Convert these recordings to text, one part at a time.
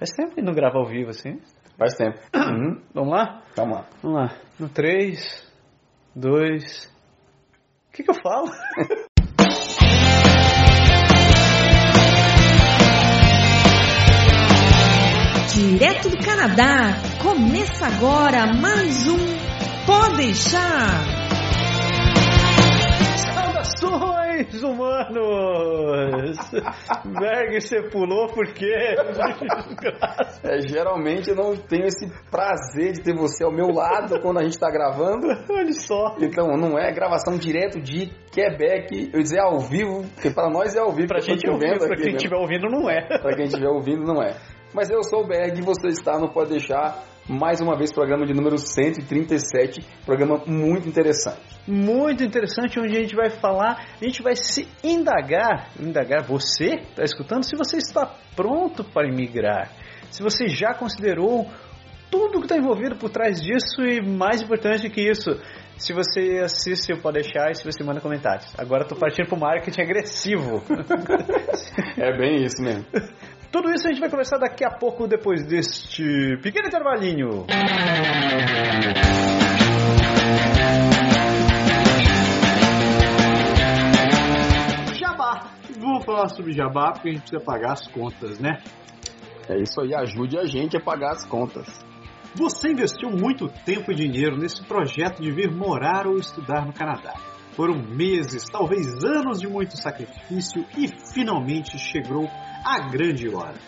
Faz tempo que não grava ao vivo assim. Faz tempo. Uhum. Vamos lá? Vamos lá. Vamos lá. No 3, 2. O que, que eu falo? Direto do Canadá, começa agora mais um Pode deixar. Saudações, humanos! Berg, você pulou por quê? É, geralmente eu não tenho esse prazer de ter você ao meu lado quando a gente está gravando. Olha só. Então não é gravação direto de Quebec, eu dizer ao vivo, porque para nós é ao vivo. Pra gente pra aqui, quem né? estiver ouvindo não é. Pra quem estiver ouvindo, não é. Mas eu sou o Berg e você está no Pode Deixar, mais uma vez, programa de número 137, programa muito interessante. Muito interessante, onde a gente vai falar, a gente vai se indagar, indagar você, está escutando, se você está pronto para imigrar, se você já considerou tudo que está envolvido por trás disso e mais importante que isso, se você assiste o Pode Deixar e se você manda comentários. Agora estou partindo para o marketing agressivo. É bem isso mesmo. Tudo isso a gente vai conversar daqui a pouco, depois deste pequeno intervalinho. Jabá. Vamos falar sobre jabá porque a gente precisa pagar as contas, né? É isso aí, ajude a gente a pagar as contas. Você investiu muito tempo e dinheiro nesse projeto de vir morar ou estudar no Canadá. Foram meses, talvez anos de muito sacrifício e finalmente chegou a grande hora.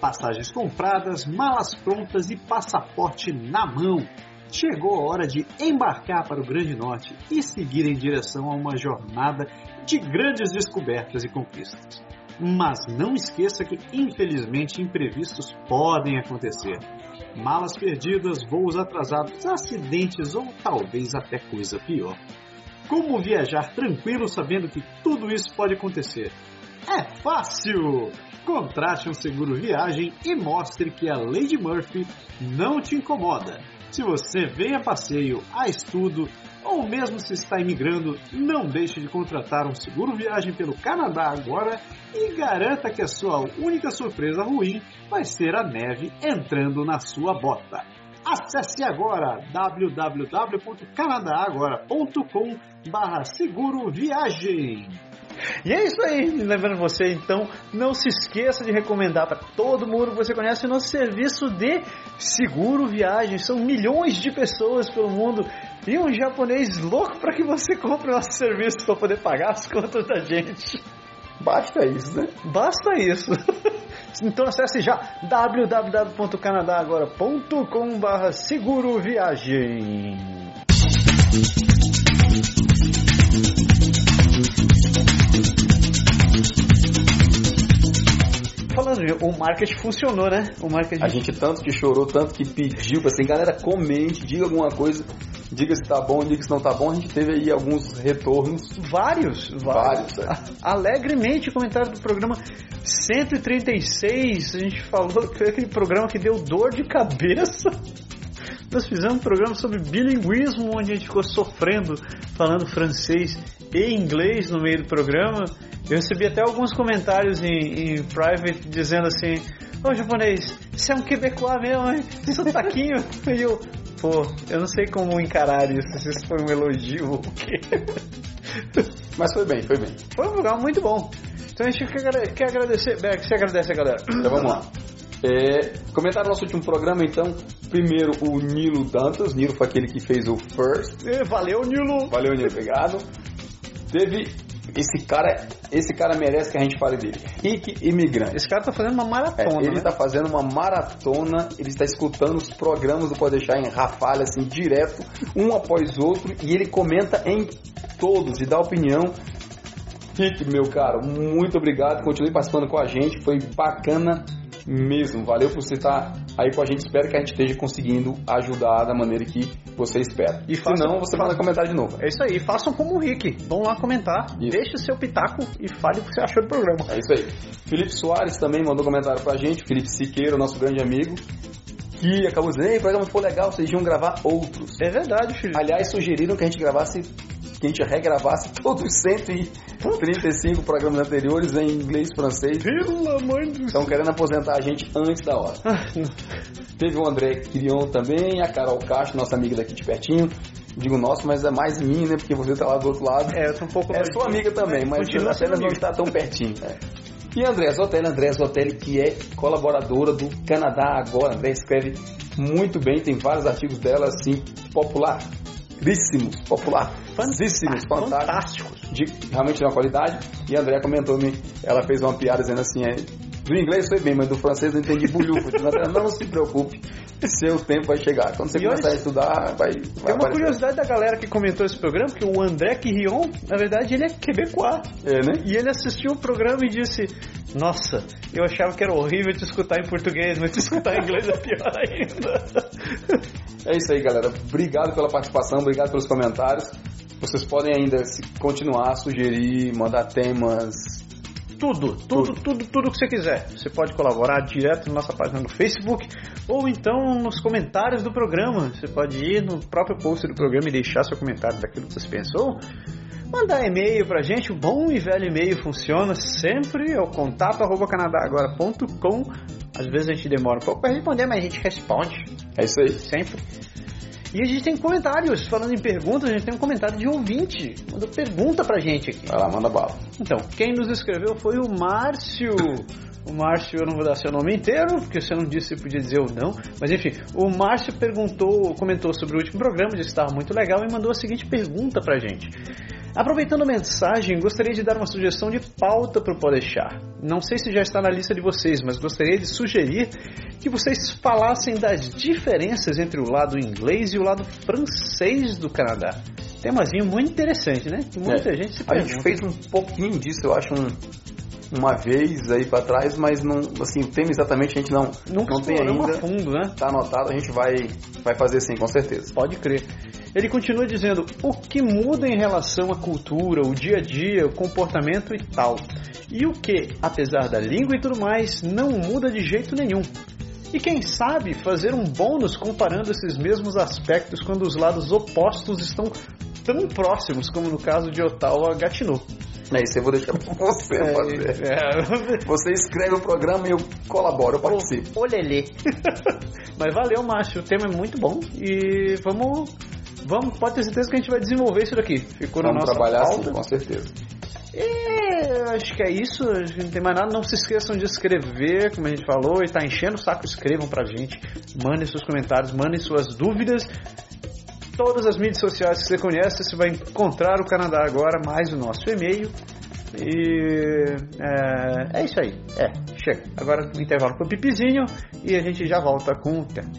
Passagens compradas, malas prontas e passaporte na mão. Chegou a hora de embarcar para o Grande Norte e seguir em direção a uma jornada de grandes descobertas e conquistas. Mas não esqueça que, infelizmente, imprevistos podem acontecer. Malas perdidas, voos atrasados, acidentes ou talvez até coisa pior. Como viajar tranquilo sabendo que tudo isso pode acontecer? É fácil! Contrate um seguro viagem e mostre que a Lady Murphy não te incomoda. Se você vem a passeio, a estudo ou mesmo se está imigrando, não deixe de contratar um seguro viagem pelo Canadá agora e garanta que a sua única surpresa ruim vai ser a neve entrando na sua bota. Acesse agora www.canadagora.com barra seguro viagem. E é isso aí, lembrando você então, não se esqueça de recomendar para todo mundo que você conhece o nosso serviço de seguro viagem. São milhões de pessoas pelo mundo e um japonês louco para que você compre o nosso serviço para poder pagar as contas da gente. Basta isso, né? Basta isso. Então acesse já www.canadagora.com/barra seguro viagem. Falando, o marketing funcionou, né? O marketing A gente tanto que chorou, tanto que pediu, assim, galera, comente, diga alguma coisa, diga se tá bom, diga se não tá bom. A gente teve aí alguns retornos, vários, vários. vários, é. Alegremente comentário do programa 136, a gente falou que foi aquele programa que deu dor de cabeça. Nós fizemos um programa sobre bilinguismo, onde a gente ficou sofrendo falando francês e inglês no meio do programa. Eu recebi até alguns comentários em, em private dizendo assim: Ô japonês, você é um quebecois mesmo, hein? Sotaquinho. E eu, pô, eu não sei como encarar isso, se isso foi um elogio ou o quê. Mas foi bem, foi bem. Foi um programa muito bom. Então a gente quer, agra- quer agradecer. Berg, você agradece a galera. Então vamos lá. É, comentário do nosso último programa, então. Primeiro, o Nilo Dantas. Nilo foi aquele que fez o First. Valeu, Nilo. Valeu, Nilo, obrigado. Teve. Esse cara, esse cara merece que a gente fale dele. Rick Imigrante. Esse cara tá fazendo uma É, maratona. ele né? está fazendo uma maratona, ele está escutando os programas do Pode Deixar em rafalha, assim, direto, um após outro, e ele comenta em todos e dá opinião. Rick, meu caro, muito obrigado, continue participando com a gente, foi bacana mesmo, valeu por você estar aí com a gente, espero que a gente esteja conseguindo ajudar da maneira que você espera. E faça- Se não, você manda comentário de novo. É isso aí, façam como o Rick. Vão lá comentar, Isso. deixe o seu pitaco e fale o que você achou do programa. É isso aí. Felipe Soares também mandou comentário pra gente, Felipe Siqueira, nosso grande amigo, que acabou dizendo, ei, o programa ficou legal, vocês iam gravar outros. É verdade, filho. Aliás, sugeriram que a gente gravasse que a gente regravasse todos os 135 programas anteriores em inglês e francês. Pelo amor de Deus. Estão querendo aposentar a gente antes da hora. Ah, Teve o André Quirion também, a Carol Castro, nossa amiga daqui de pertinho. Digo nosso, mas é mais minha, né? Porque você tá lá do outro lado. É, eu tô um pouco É sua amiga também, mas apenas não está tão pertinho. é. E a Andréa Zotelli, Andréa Zotelli, que é colaboradora do Canadá Agora. André escreve muito bem, tem vários artigos dela, assim, popularíssimos, popularíssimos, fantásticos, Fantásticos. de realmente de uma qualidade. E a Andréa comentou-me, ela fez uma piada dizendo assim, é, do inglês foi bem, mas do francês eu entendi bulhufo. Não se preocupe, seu tempo vai chegar. Quando você E começar olha- a estudar, vai, vai Tem uma aparecer. curiosidade da galera que comentou esse programa, que o André Quirion, na verdade, ele é quebecois. É, né? E ele assistiu o programa e disse: Nossa, eu achava que era horrível te escutar em português, mas te escutar em inglês é pior ainda. É isso aí, galera. Obrigado pela participação, obrigado pelos comentários. Vocês podem ainda continuar, sugerir, mandar temas. Tudo, tudo, tudo, tudo que você quiser. Você pode colaborar direto na nossa página no Facebook ou então nos comentários do programa. Você pode ir no próprio post do programa e deixar seu comentário daquilo que você pensou. Mandar e-mail pra gente, o bom e velho e-mail funciona sempre, é o contato arroba canadagora.com. Às vezes a gente demora um pouco para responder, mas a gente responde É isso aí. sempre. E a gente tem comentários, falando em perguntas, a gente tem um comentário de ouvinte, mandou pergunta pra gente aqui. Vai lá, manda bala. Então, quem nos escreveu foi o Márcio. O Márcio, eu não vou dar seu nome inteiro, porque você não disse se podia dizer ou não. Mas enfim, o Márcio perguntou, comentou sobre o último programa, disse que estava muito legal e mandou a seguinte pergunta pra gente. Aproveitando a mensagem, gostaria de dar uma sugestão de pauta para o Podeixar. Não sei se já está na lista de vocês, mas gostaria de sugerir que vocês falassem das diferenças entre o lado inglês e o lado francês do Canadá. Temazinho muito interessante, né? Que Muita É. gente se A pergunta. gente fez um pouquinho disso, eu acho, um- uma vez aí pra trás, mas não, assim, o tema exatamente a gente não, Nunca não tem ainda. a fundo, né? Tá anotado, a gente vai, vai fazer sim, com certeza. Pode crer. Ele continua dizendo o que muda em relação à cultura, o dia a dia, o comportamento e tal. E o que, apesar da língua e tudo mais, não muda de jeito nenhum. E quem sabe fazer um bônus comparando esses mesmos aspectos quando os lados opostos estão tão próximos, como no caso de Ottawa Gatineau. É isso, eu vou deixar pra você fazer. é, Você escreve o programa e eu colaboro, eu participo. Olelê. Mas valeu, macho. O tema é muito bom e vamos, vamos, pode ter certeza que a gente vai desenvolver isso daqui. Ficou na Vamos nossa trabalhar pauta. sim, com certeza. É, acho que é isso. Acho que não tem mais nada. Não se esqueçam de escrever, como a gente falou, e tá enchendo o saco, escrevam pra gente. Mandem seus comentários, mandem suas dúvidas. Todas as mídias sociais que você conhece, você vai encontrar o Canadá agora, mais o nosso e-mail. E é, é isso aí. É, chega. Agora intervalo pro pipizinho e a gente já volta com o tema.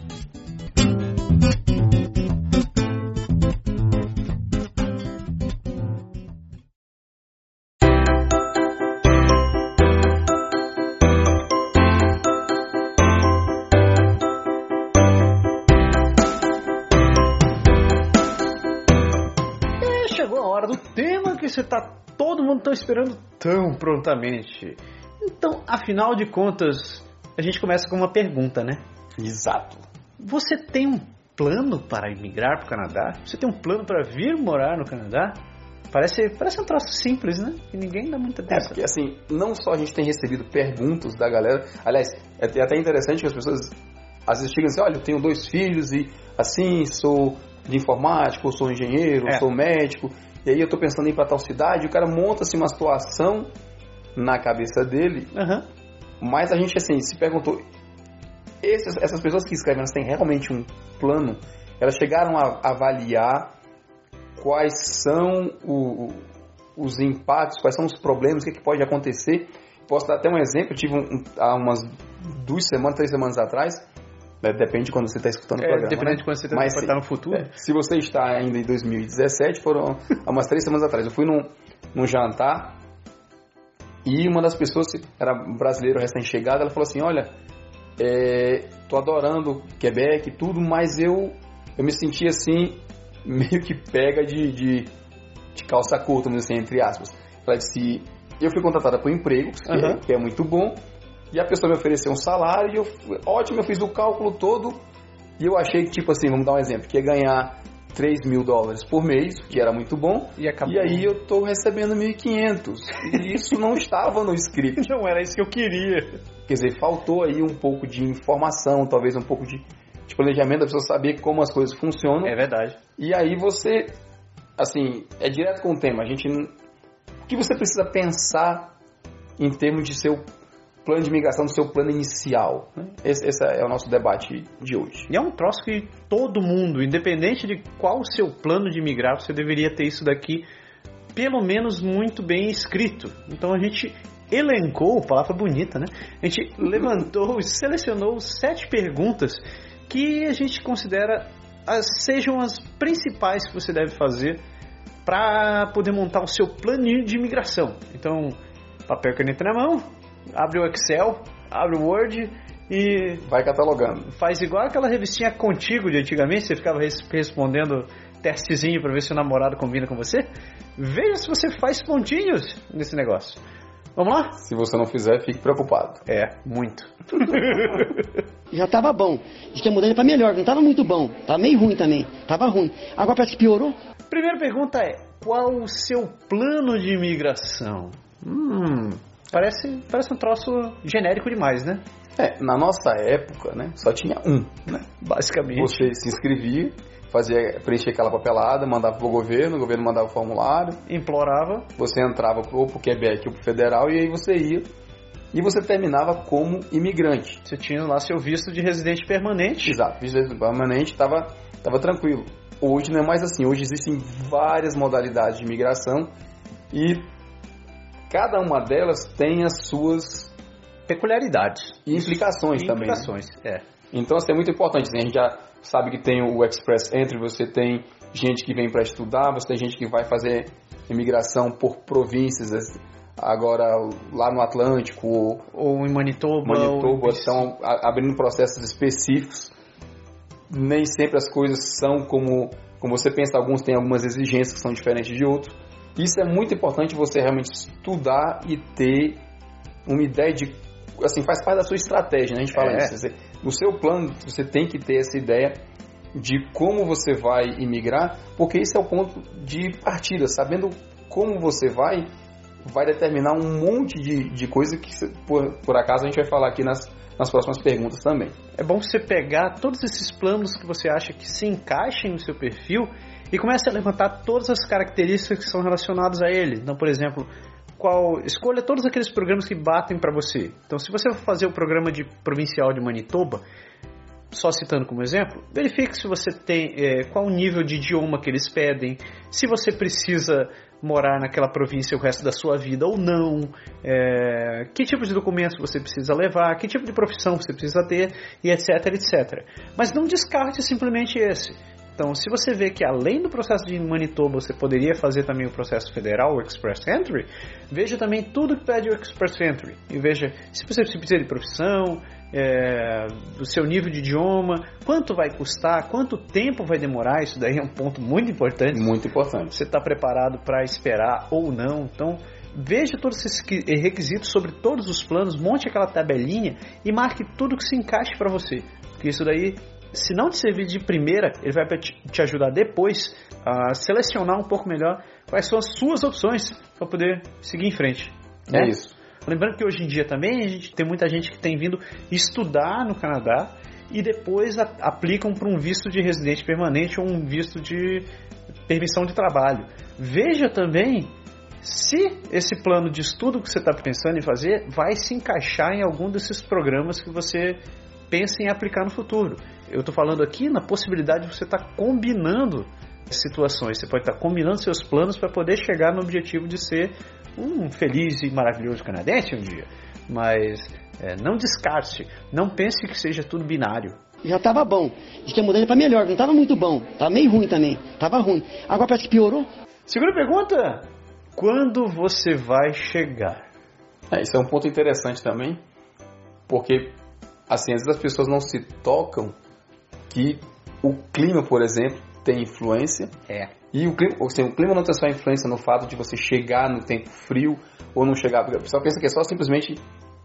Tema que você tá todo mundo tão esperando tão prontamente. Então, afinal de contas, a gente começa com uma pergunta, né? Exato. Você tem um plano para emigrar para o Canadá? Você tem um plano para vir morar no Canadá? Parece, parece um troço simples, né? Que ninguém dá muita É, atenção. porque assim, não só a gente tem recebido perguntas da galera, aliás, é até interessante que as pessoas às vezes chegam assim, olha, eu tenho dois filhos e assim, sou de informática, ou sou engenheiro, É. ou sou médico, e aí eu tô pensando em ir pra tal cidade, o cara monta assim uma situação na cabeça dele, Aham. mas a gente assim, se perguntou, esses- essas pessoas que escrevem, elas têm realmente um plano? Elas chegaram a avaliar quais são o- os impactos, quais são os problemas, o que, é que pode acontecer. Posso dar até um exemplo, eu tive um- há umas duas semanas, três semanas atrás, depende de quando você está escutando o É, programa. dependendo né? de quando você tá- vai sim. estar no futuro. É, se você está ainda em 2017, foram há umas três semanas atrás. Eu fui num, num jantar e uma das pessoas, era brasileiro recém-chegado, ela falou assim, olha, é, tô adorando Quebec e tudo, mas eu, eu me senti assim, meio que pega de, de, de calça curta, assim, entre aspas. Ela disse, eu fui contratada por um emprego, que, é, que é muito bom, e a pessoa me ofereceu um salário, e eu, ótimo, eu fiz o cálculo todo, e eu achei que, tipo assim, vamos dar um exemplo, que ia ganhar 3 mil dólares por mês, que era muito bom. E. E aí eu tô recebendo 1.500. E isso não estava no script. Não era isso que eu queria. Quer dizer, faltou aí um pouco de informação, talvez um pouco de, de planejamento, da pessoa saber como as coisas funcionam. É verdade. E aí você, assim, é direto com o tema. A gente, o que você precisa pensar em termos de seu plano de migração, do seu plano inicial? né? Esse, esse é o nosso debate de hoje. E é um troço que todo mundo, independente de qual o seu plano de migrar, você deveria ter isso daqui pelo menos muito bem escrito. Então a gente elencou, palavra bonita, né? A gente levantou e selecionou sete perguntas que a gente considera as, sejam as principais que você deve fazer para poder montar o seu planinho de imigração. Então, papel e caneta na mão, abre o Excel, abre o Word e Vai catalogando. faz igual aquela revistinha contigo de antigamente, você ficava res- respondendo testezinho para ver se o namorado combina com você. Veja se você faz pontinhos nesse negócio. Vamos lá? Se você não fizer, fique preocupado. É, muito. Já tava bom. Diz que a mudança pra melhor, não tava muito bom. Tava meio ruim também. Tava ruim. Agora parece que piorou. Primeira pergunta é: qual o seu plano de imigração? Hum, parece, parece um troço genérico demais, né? É, na nossa época, né, só tinha um, né? Basicamente. Você se inscrevia, fazia, preenchia aquela papelada, mandava pro governo, o governo mandava o formulário, Implorava. você entrava ou pro Quebec ou pro federal e aí você ia. E você terminava como imigrante. Você tinha lá seu visto de residente permanente. Exato, visto permanente, estava tava tranquilo. Hoje não é mais assim, hoje existem várias modalidades de imigração e cada uma delas tem as suas Peculiaridades. implicações também. né? Implicações, é. Então, assim, é muito importante. né? A gente já sabe que tem o Express Entry, você tem gente que vem para estudar, você tem gente que vai fazer imigração por províncias, as- agora lá no Atlântico, ou Ou em Manitoba. Manitoba, ou... estão abrindo processos específicos. Nem sempre as coisas são como, como você pensa, alguns têm algumas exigências que são diferentes de outros. Isso é muito importante você realmente estudar e ter uma ideia de. Assim, faz parte da sua estratégia, né? A gente fala É. isso. Você- no seu plano, você tem que ter essa ideia de como você vai imigrar, porque esse é o ponto de partida. Sabendo como você vai, vai determinar um monte de, de coisa que, por, por acaso, a gente vai falar aqui nas, nas próximas perguntas também. É bom você pegar todos esses planos que você acha que se encaixem no seu perfil e comece a levantar todas as características que são relacionadas a ele. Então, por exemplo, qual escolha todos aqueles programas que batem para você. Então, se você for fazer o programa de provincial de Manitoba, só citando como exemplo, verifique se você tem é, qual o nível de idioma que eles pedem, se você precisa morar naquela província o resto da sua vida ou não, é, que tipo de documentos você precisa levar, que tipo de profissão você precisa ter e etc, etc. Mas não descarte simplesmente esse. Então, se você vê que além do processo de Manitoba você poderia fazer também o processo federal, o Express Entry, veja também tudo que pede o Express Entry. E veja se você precisa de profissão, é, do seu nível de idioma, quanto vai custar, quanto tempo vai demorar, isso daí é um ponto muito importante. Muito importante. Você está preparado para esperar ou não. Então, veja todos esses que- requisitos sobre todos os planos, monte aquela tabelinha e marque tudo que se encaixe para você. Porque isso daí, se não te servir de primeira, ele vai te ajudar depois a selecionar um pouco melhor quais são as suas opções para poder seguir em frente. né? É isso. Lembrando que hoje em dia também a gente tem muita gente que tem vindo estudar no Canadá e depois a- aplicam para um visto de residente permanente ou um visto de permissão de trabalho. Veja também se esse plano de estudo que você está pensando em fazer vai se encaixar em algum desses programas que você pensa em aplicar no futuro. Eu estou falando aqui na possibilidade de você estar combinando situações. Você pode estar combinando seus planos para poder chegar no objetivo de ser um feliz e maravilhoso canadense um dia. Mas é, não descarte, não pense que seja tudo binário. Já tava bom. Diz que a mudança pra melhor, não tava muito bom. Tava meio ruim também. Tava ruim. Agora parece que piorou. Segunda pergunta: quando você vai chegar? É, isso é um ponto interessante também, porque assim, às vezes as pessoas não se tocam que o clima, por exemplo, tem influência. É. E o clima, assim, o clima não tem só influência no fato de você chegar no tempo frio ou não chegar. O pessoal pensa que é só simplesmente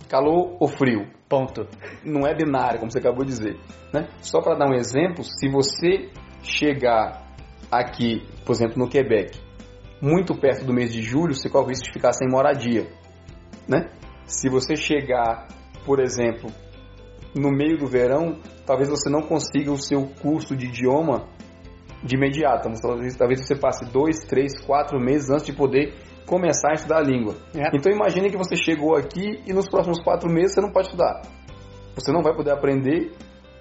calor ou frio. Ponto. Não é binário, como você acabou de dizer. Né? Só para dar um exemplo, se você chegar aqui, por exemplo, no Quebec, muito perto do mês de julho, você corre o risco de ficar sem moradia, né? Se você chegar, por exemplo, no meio do verão, talvez você não consiga o seu curso de idioma de imediato. Talvez, talvez você passe dois, três, quatro meses antes de poder começar a estudar a língua. É. Então imagine que você chegou aqui e nos próximos quatro meses você não pode estudar. Você não vai poder aprender.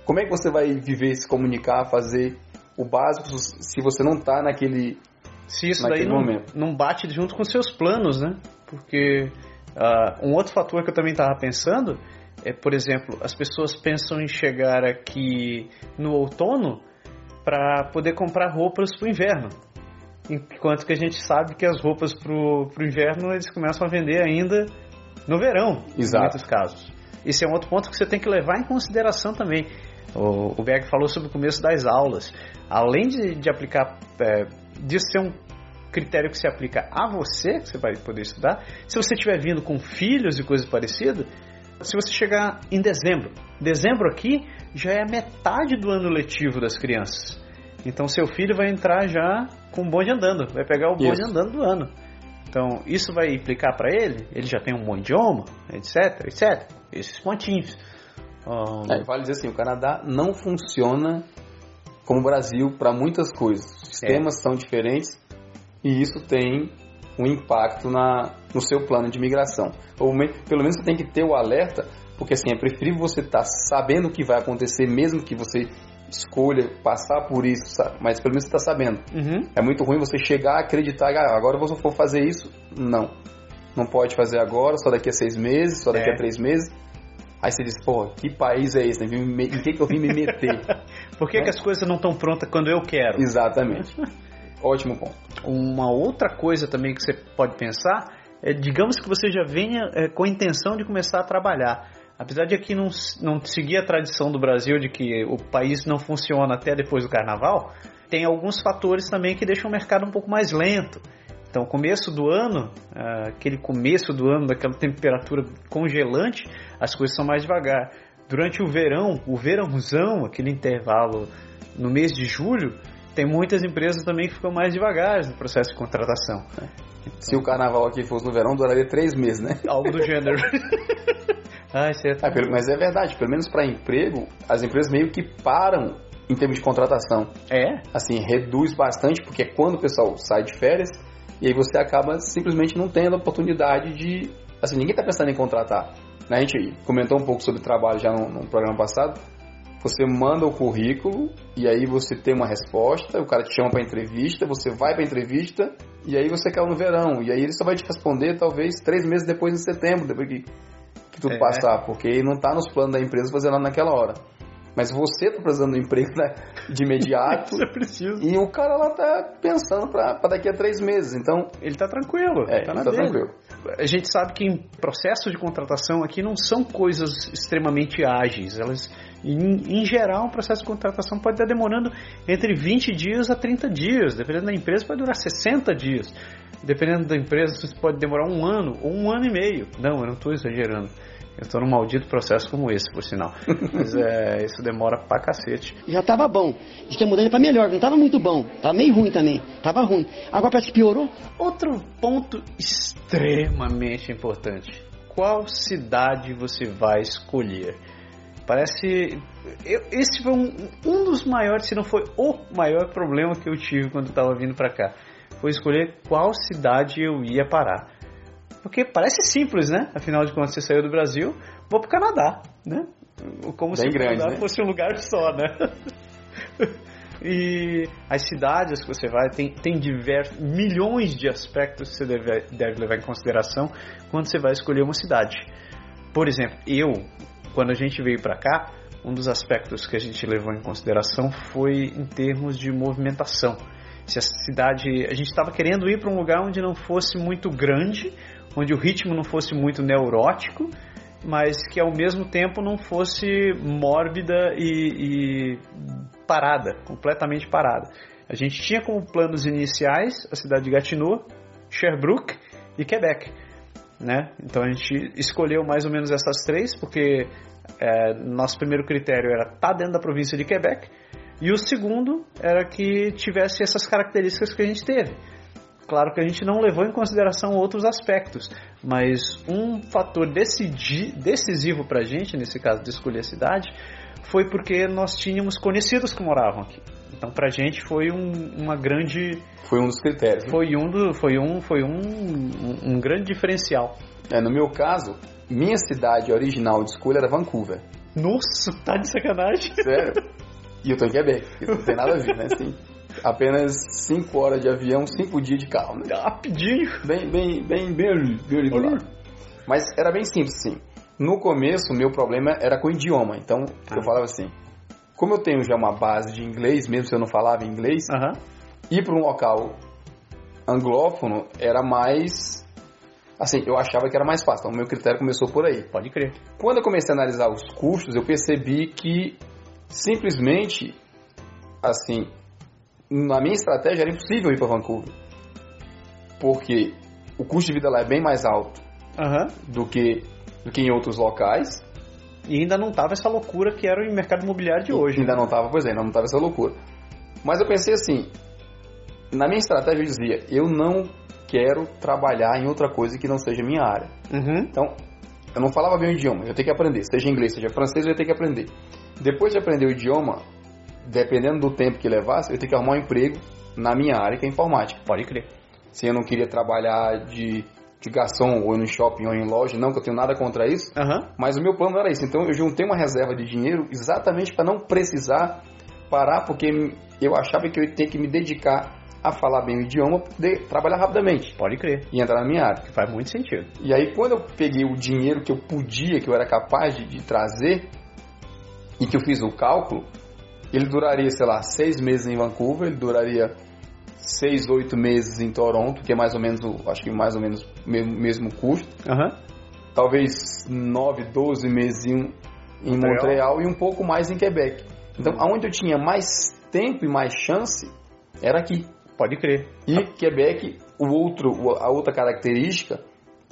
Como é que você vai viver, se comunicar, fazer o básico se você não está naquele Se isso daí não, não bate junto com seus planos, né? Porque ah, um outro fator que eu também estava pensando é, por exemplo, as pessoas pensam em chegar aqui no outono para poder comprar roupas para o inverno. Enquanto que a gente sabe que as roupas para o inverno eles começam a vender ainda no verão, Exato. em muitos casos. Esse é um outro ponto que você tem que levar em consideração também. O, o Berg falou sobre o começo das aulas. Além de, de aplicar, é, disso ser um critério que se aplica a você, que você vai poder estudar, se você estiver vindo com filhos e coisas parecidas, se você chegar em dezembro, dezembro aqui já é a metade do ano letivo das crianças. Então seu filho vai entrar já com o bonde andando, vai pegar o bonde Isso. andando do ano. Então isso vai implicar para ele, ele já tem um bom idioma, etc, etc. Esses pontinhos. Ahn, É, vale dizer assim, o Canadá não funciona como o Brasil para muitas coisas. Os sistemas são diferentes e isso tem um impacto na, no seu plano de migração. Ou pelo menos você tem que ter o alerta, porque assim, é preferível você estar sabendo o que vai acontecer, mesmo que você escolha passar por isso, sa- mas pelo menos você está sabendo. uhum. É muito ruim você chegar a acreditar, ah, agora eu vou fazer isso. Não. Não pode fazer agora, só daqui a seis meses, só daqui É. a três meses. Aí você diz, pô, que país é esse? né? Em que, que eu vim me meter? Por que, que as coisas não estão prontas quando eu quero? Exatamente. Ótimo ponto. Uma outra coisa também que você pode pensar é, digamos que você já venha é, com a intenção de começar a trabalhar. Apesar de aqui não, não seguir a tradição do Brasil de que o país não funciona até depois do carnaval, tem alguns fatores também que deixam o mercado um pouco mais lento. Então, começo do ano, ah, aquele começo do ano, daquela temperatura congelante, as coisas são mais devagar. Durante o verão, o verãozão, aquele intervalo no mês de julho, tem muitas empresas também que ficam mais devagar no processo de contratação. Se o carnaval aqui fosse no verão, duraria três meses, né? Algo do gênero. Ai, certo. Ah, pelo- mas é verdade, pelo menos para emprego, as empresas meio que param em termos de contratação. É? Assim, reduz bastante, porque é quando o pessoal sai de férias, e aí você acaba simplesmente não tendo a oportunidade de. Assim, ninguém está pensando em contratar. Né? A gente comentou um pouco sobre trabalho já no, no programa passado. Você manda o currículo e aí você tem uma resposta, o cara te chama para entrevista, você vai para entrevista e aí você caiu no verão. E aí ele só vai te responder talvez três meses depois em setembro, depois que, que tudo É. passar, porque não está nos planos da empresa fazer nada naquela hora. Mas você tá precisando do emprego né, de imediato Você precisa. e o cara lá tá pensando para daqui a três meses. Então, Ele tá tranquilo. é, tá na tá tranquilo. A gente sabe que em processos de contratação aqui não são coisas extremamente ágeis. Elas, em, em geral, um processo de contratação pode estar demorando entre 20 dias a 30 dias. Dependendo da empresa, pode durar 60 dias. Dependendo da empresa, isso pode demorar um ano ou um ano e meio. Não, eu não estou exagerando. Eu estou num maldito processo como esse, por sinal. Mas é, isso demora pra cacete. Já tava bom. Diz que a mudança pra melhor, não tava muito bom. Tava meio ruim também. Tava ruim. Agora parece que piorou. Outro ponto extremamente importante: qual cidade você vai escolher? Parece. eu- esse foi um, um dos maiores, se não foi o maior problema que eu tive quando estava vindo para cá. Foi escolher qual cidade eu ia parar. Porque parece simples, né? Afinal de contas, você saiu do Brasil, vou pro Canadá, né? Como se Bem o grande, Canadá né? fosse um lugar só, né? E as cidades que você vai tem, tem diversos, milhões de aspectos que você deve, deve levar em consideração quando você vai escolher uma cidade. Por exemplo, eu, quando a gente veio para cá, um dos aspectos que a gente levou em consideração foi em termos de movimentação. Se a cidade, a gente estava querendo ir para um lugar onde não fosse muito grande, onde o ritmo não fosse muito neurótico, mas que ao mesmo tempo não fosse mórbida e, e parada, completamente parada. A gente tinha como planos iniciais a cidade de Gatineau, Sherbrooke e Quebec. Né? Então a gente escolheu mais ou menos essas três, porque é, nosso primeiro critério era estar dentro da província de Quebec, E o segundo era que tivesse essas características que a gente teve. Claro que a gente não levou em consideração outros aspectos, mas um fator decidi, decisivo para a gente, nesse caso de escolher a cidade, foi porque nós tínhamos conhecidos que moravam aqui. Então, para a gente foi um, uma grande. Foi um dos critérios. né? Foi um, do, foi um, foi um, um, um grande diferencial. É, no meu caso, minha cidade original de escolha era Vancouver. Nossa, tá de sacanagem. Sério? e eu tô em Quebec, que não tem nada a ver, né? Assim, apenas 5 horas de avião, 5 dias de carro, né? Rapidinho. Bem, bem, bem, bem bem lado. Mas era bem simples, assim. No começo, o meu problema era com o idioma. Então, eu falava assim, como eu tenho já uma base de inglês, mesmo se eu não falava inglês, ir para um local anglófono era mais... Assim, eu achava que era mais fácil. Então, o meu critério começou por aí. Pode crer. Quando eu comecei a analisar os custos, eu percebi que simplesmente, assim, na minha estratégia era impossível ir para Vancouver. Porque o custo de vida lá é bem mais alto do que, do que em outros locais. E ainda não tava essa loucura que era o mercado imobiliário de hoje. Ainda não estava, pois é, ainda não estava essa loucura. Mas eu pensei assim, na minha estratégia eu dizia, eu não quero trabalhar em outra coisa que não seja minha área. Uhum. Então, eu não falava bem o idioma, eu ter que aprender. Seja inglês, seja francês, eu ter que aprender. Depois de aprender o idioma, dependendo do tempo que levasse, eu ter que arrumar um emprego na minha área, que é informática. Pode crer. Se eu não queria trabalhar de, de garçom ou no shopping ou em loja, não que eu tenho nada contra isso, Aham. mas o meu plano era isso. Então, eu juntei uma reserva de dinheiro exatamente para não precisar parar, porque eu achava que eu ia ter que me dedicar a falar bem o idioma para poder trabalhar rapidamente Pode crer. e entrar na minha área. Faz muito sentido. E aí, quando eu peguei o dinheiro que eu podia, que eu era capaz de, de trazer, e que eu fiz o cálculo, ele duraria, sei lá, seis meses em Vancouver, ele duraria seis, oito meses em Toronto, que é mais ou menos, acho que mais ou menos mesmo, mesmo custo. Aham. Talvez nove, doze meses em, em Montreal. E um pouco mais em Quebec. Então, aonde eu tinha mais tempo e mais chance, era aqui. Pode crer. E Quebec, o outro, a outra característica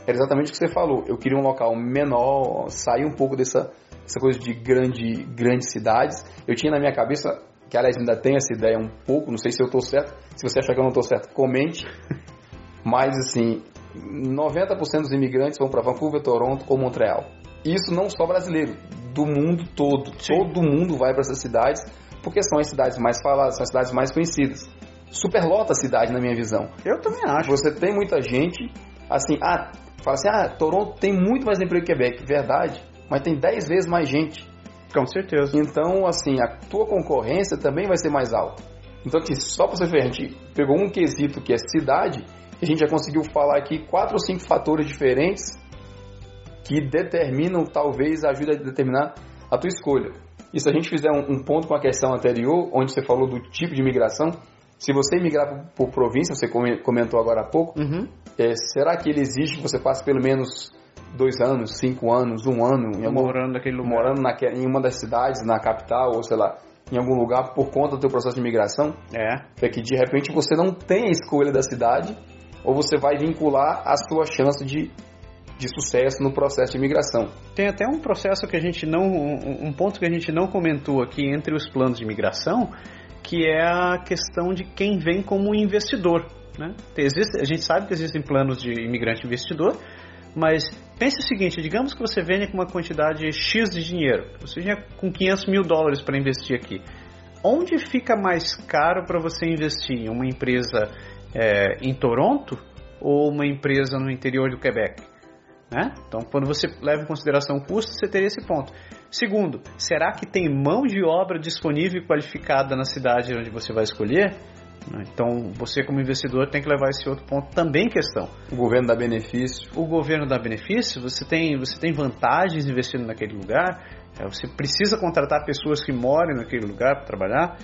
era exatamente o que você falou. Eu queria um local menor, sair um pouco dessa, dessa coisa de grande, grandes cidades. Eu tinha na minha cabeça, que aliás ainda tenho essa ideia um pouco, não sei se eu estou certo. Se você achar que eu não estou certo, comente. Mas assim, 90% dos imigrantes vão para Vancouver, Toronto ou Montreal. Isso não só brasileiro, do mundo todo. Sim. Todo mundo vai para essas cidades porque são as cidades mais faladas, são as cidades mais conhecidas. Superlota a cidade, na minha visão. Eu também acho. Você tem muita gente, assim, ah, fala assim, ah, Toronto tem muito mais emprego que Quebec. Verdade, mas tem 10 vezes mais gente. Com certeza. Então, assim, a tua concorrência também vai ser mais alta. Então, aqui, só para você ver, a gente pegou um quesito que é cidade, a gente já conseguiu falar aqui quatro ou cinco fatores diferentes que determinam, talvez, ajuda a determinar a tua escolha. E se a gente fizer um, um ponto com a questão anterior, onde você falou do tipo de imigração, se você migrar por, por província, você come- comentou agora há pouco, Uhum. é, será que ele exige que você passe pelo menos dois anos, cinco anos, um ano em algum, Morando naquele lugar. morando naque- em uma das cidades, na capital, ou sei lá, em algum lugar por conta do teu processo de imigração? É. É que de repente você não tem a escolha da cidade, ou você vai vincular a sua chance de, de sucesso no processo de imigração. Tem até um processo que a gente não. Um, ponto que a gente não comentou aqui entre os planos de imigração, que é a questão de quem vem como investidor. Né? Existe- a gente sabe que existem planos de imigrante investidor, mas pense o seguinte: digamos que você venha com uma quantidade X de dinheiro, você venha com 500 mil dólares para investir aqui. Onde fica mais caro para você investir? Em uma empresa é, em Toronto ou uma empresa no interior do Quebec? Né? Então, quando você leva em consideração o custo, você teria esse ponto. Segundo, será que tem mão de obra disponível e qualificada na cidade onde você vai escolher? Então, você como investidor tem que levar esse outro ponto também em questão. O governo dá benefício. O governo dá benefício, você tem, você tem vantagens investindo naquele lugar, é, você precisa contratar pessoas que morem naquele lugar para trabalhar.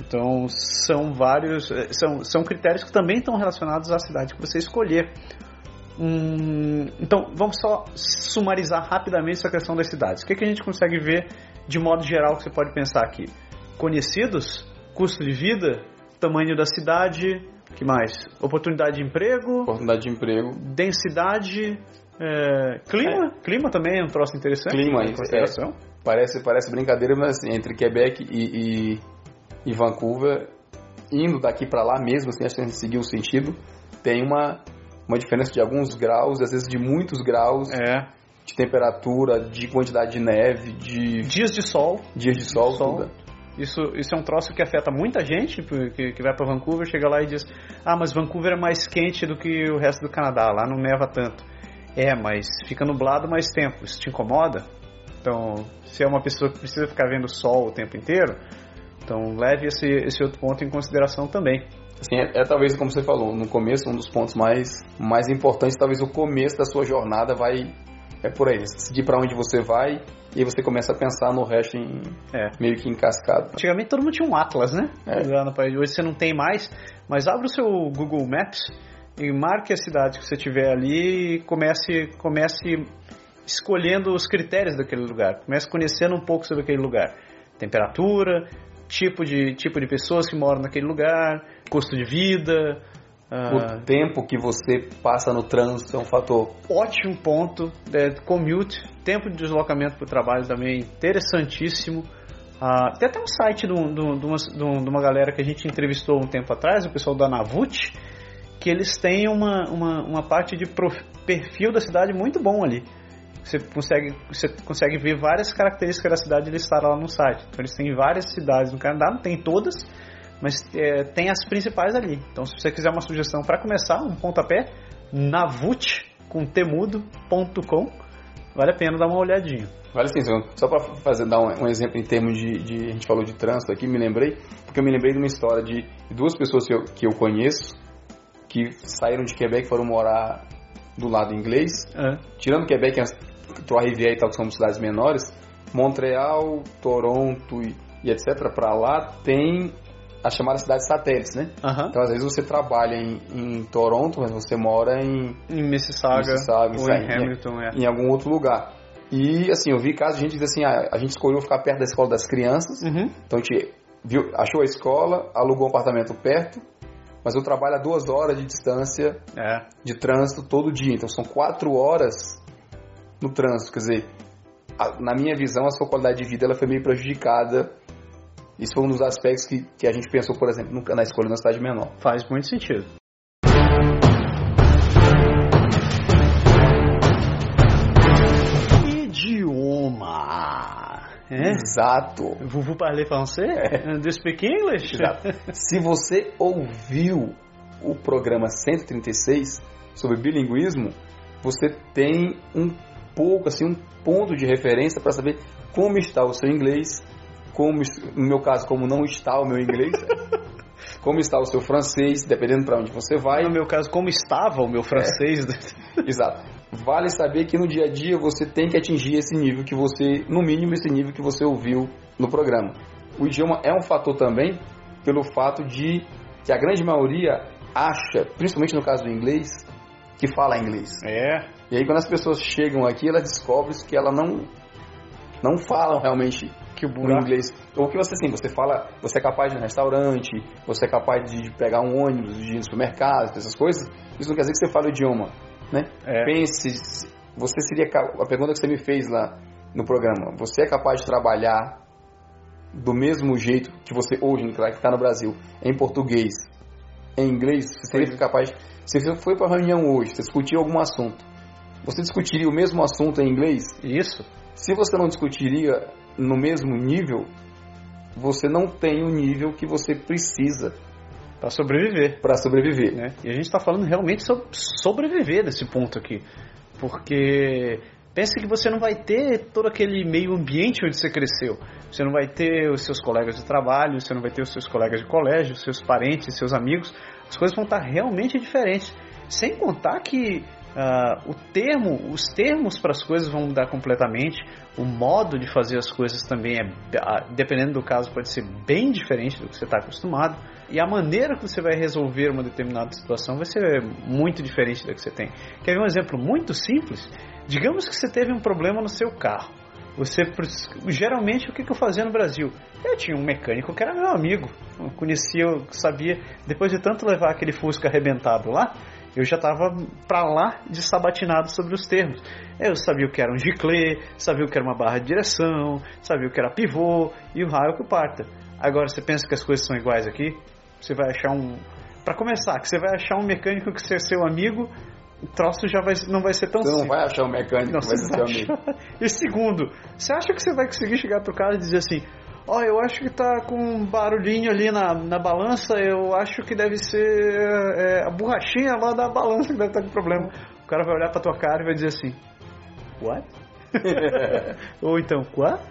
Então, são vários, eh, são, são critérios que também estão relacionados à cidade que você escolher. Hum, então, vamos só sumarizar rapidamente essa questão das cidades. O que, que a gente consegue ver de modo geral que você pode pensar aqui? Conhecidos, custo de vida, tamanho da cidade, que mais? Oportunidade de emprego, Oportunidade de emprego. densidade, é, clima, clima também é um troço interessante. Clima, em isso, consideração. Parece, parece brincadeira, mas assim, entre Quebec e, e, e Vancouver, indo daqui para lá mesmo, assim, acho que a gente seguir o sentido, tem uma, uma diferença de alguns graus, às vezes de muitos graus É. de temperatura, de quantidade de neve, de Dias de sol. dias de sol, Sol. tudo. Isso, isso é um troço que afeta muita gente que, que vai para Vancouver, chega lá e diz: Ah, mas Vancouver é mais quente do que o resto do Canadá, lá não neva tanto. É, mas fica nublado mais tempo, isso te incomoda? Então, se é uma pessoa que precisa ficar vendo sol o tempo inteiro, então leve esse, esse outro ponto em consideração também. Assim, é, é talvez, como você falou, no começo, um dos pontos mais, mais importantes, talvez o começo da sua jornada vai. É por aí, decidir para onde você vai e aí você começa a pensar no resto em, É. meio que em cascada. Antigamente todo mundo tinha um Atlas, né? É. Hoje você não tem mais, mas abre o seu Google Maps e marque a cidade que você tiver ali e comece, comece escolhendo os critérios daquele lugar. Comece conhecendo um pouco sobre aquele lugar. Temperatura, tipo de, tipo de pessoas que moram naquele lugar, custo de vida. O tempo que você passa no trânsito é um fator. ótimo ponto. É, commute, tempo de deslocamento para o trabalho também interessantíssimo. Ah, tem até um site de, de de uma, um- de uma galera que a gente entrevistou um tempo atrás, o pessoal da Navut, que eles têm uma, uma, uma parte de prof- perfil da cidade muito bom ali. Você consegue, você consegue ver várias características da cidade listadas lá no site. Então eles têm várias cidades no Canadá, não tem todas, mas é, tem as principais ali. Então se você quiser uma sugestão para começar, um pontapé, navut, com temudo.com, vale a pena dar uma olhadinha. Vale sim, só- só para fazer dar um, um exemplo em termos de, de- A gente falou de trânsito aqui, me lembrei, porque eu me lembrei de uma história de duas pessoas que eu, que eu conheço que saíram de Quebec e foram morar do lado inglês. É. Tirando Quebec, as Trois-Rivières e tal, que são cidades menores, Montreal, Toronto e, e etc. para lá tem as chamadas cidades satélites, né? Aham. Então, às vezes você trabalha em, em Toronto, mas você mora em, Em Mississauga, Mississauga, ou em aí, né? Hamilton, é. em algum outro lugar. E, assim, eu vi casos de gente dizer assim, ah, a gente escolheu ficar perto da escola das crianças, Uhum. então a gente viu, achou a escola, alugou um apartamento perto, mas eu trabalho a duas horas de distância É. de trânsito todo dia. Então são quatro horas no trânsito. Quer dizer, a- na minha visão, a sua qualidade de vida ela foi meio prejudicada. Isso foi um dos aspectos que, que a gente pensou, por exemplo, na escolha na cidade menor. Faz muito sentido. Idioma. É? Exato. Vous, vous parlez français? Do you speak English? Exato. Se você ouviu o programa 136 sobre bilinguismo, você tem um pouco, assim, um ponto de referência para saber como está o seu inglês, como, no meu caso, como não está o meu inglês, como está o seu francês, dependendo para onde você vai. No meu caso, como estava o meu francês? Exato. Vale saber que no dia a dia você tem que atingir esse nível que você, no mínimo esse nível que você ouviu no programa. O idioma é um fator também pelo fato de que a grande maioria acha, principalmente no caso do inglês, que fala inglês. É. E aí quando as pessoas chegam aqui, elas descobrem que ela não não falam realmente Que o buraco. inglês. Ou que você assim, você fala, você é capaz de ir no restaurante, você é capaz de pegar um ônibus, de ir no supermercado, essas coisas. Isso não quer dizer que você fala o idioma, né? É. Pense, se- você seria a pergunta que você me fez lá no programa. Você é capaz de trabalhar do mesmo jeito que você hoje, que está no Brasil, em português, em inglês? Você seria capaz? Se você foi para uma reunião hoje, você discutiu algum assunto, você discutiria o mesmo assunto em inglês? Isso. Se você não discutiria no mesmo nível, você não tem o nível que você precisa Para sobreviver. para sobreviver. né? E a gente está falando realmente sobre sobreviver nesse ponto aqui. Porque pense que você não vai ter todo aquele meio ambiente onde você cresceu. Você não vai ter os seus colegas de trabalho, você não vai ter os seus colegas de colégio, os seus parentes, seus amigos. As coisas vão estar realmente diferentes. Sem contar que ah, o termo, os termos para as coisas vão mudar completamente. O modo de fazer as coisas também é, ah, dependendo do caso, pode ser bem diferente do que você está acostumado. E a maneira que você vai resolver uma determinada situação vai ser muito diferente da que você tem. Quer ver um exemplo muito simples? Digamos que você teve um problema no seu carro. Você geralmente o que eu fazia no Brasil? Eu tinha um mecânico que era meu amigo, eu conhecia, eu sabia. Depois de tanto levar aquele Fusca arrebentado lá, eu já estava para lá de sabatinado sobre os termos. Eu sabia o que era um giclê, sabia o que era uma barra de direção, sabia o que era pivô e o raio que parta. Agora você pensa que as coisas são iguais aqui? Você vai achar um. Para começar, que você vai achar um mecânico que ser seu amigo, o troço já vai, não vai ser tão Você simples. não vai achar um mecânico Não, que vai você ser seu amigo. E segundo, você acha que você vai conseguir chegar pro cara e dizer assim: Ó, eu acho que tá com um barulhinho ali na, na balança, eu acho que deve ser é, a borrachinha lá da balança que deve estar com problema. O cara vai olhar pra tua cara e vai dizer assim: What? Ou então, what?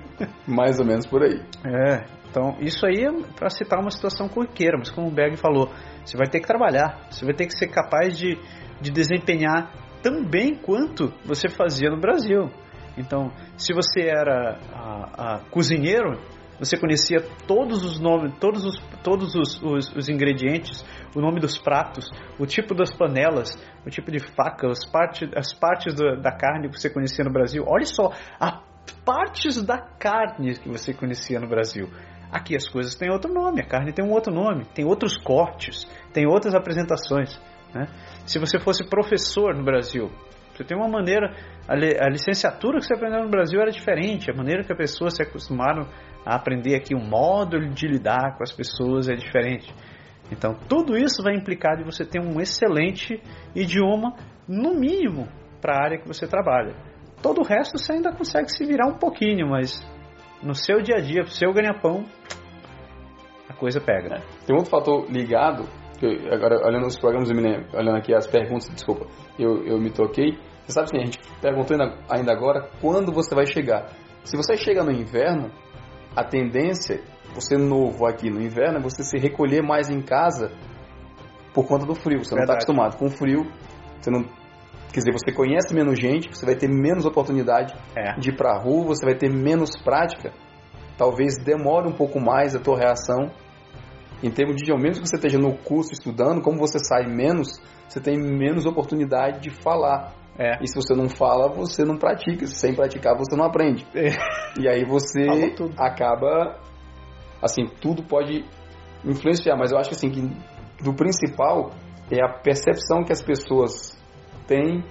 Mais ou menos por aí. É, então isso aí é para citar uma situação corriqueira, mas como o Berg falou, você vai ter que trabalhar, você vai ter que ser capaz de, de desempenhar tão bem quanto você fazia no Brasil. Então, se você era a, a cozinheiro, você conhecia todos os nomes, todos os, todos os, os, os ingredientes, o nome dos pratos, o tipo das panelas, o tipo de faca, as, parte, as partes da, da carne que você conhecia no Brasil. Olha só, a partes da carne que você conhecia no Brasil. Aqui as coisas têm outro nome, a carne tem um outro nome, tem outros cortes, tem outras apresentações. Né? Se você fosse professor no Brasil, você tem uma maneira, a, li, a, licenciatura que você aprendeu no Brasil era diferente, a maneira que as pessoas se acostumaram a aprender aqui, o modo de lidar com as pessoas é diferente. Então, tudo isso vai implicar de você ter um excelente idioma, no mínimo, para a área que você trabalha. Todo o resto você ainda consegue se virar um pouquinho, mas no seu dia a dia, pro seu ganha-pão, a coisa pega. É. Tem outro fator ligado, que eu, agora olhando os programas, olhando aqui as perguntas, desculpa, eu, eu me toquei. Você sabe assim, a gente perguntou ainda, agora quando você vai chegar. Se você chega no inverno, a tendência, você novo aqui no inverno, é você se recolher mais em casa por conta do frio. Você não está acostumado com o frio, você não Quer dizer, você conhece menos gente, você vai ter menos oportunidade é. de ir pra rua, você vai ter menos prática. Talvez demore um pouco mais a tua reação. Em termos de idioma, mesmo que você esteja no curso estudando, como você sai menos, você tem menos oportunidade de falar. É. E se você não fala, você não pratica. Sem praticar, você não aprende. É. E aí você acaba. Assim, tudo pode influenciar, mas eu acho assim, que do principal é a percepção que as pessoas tem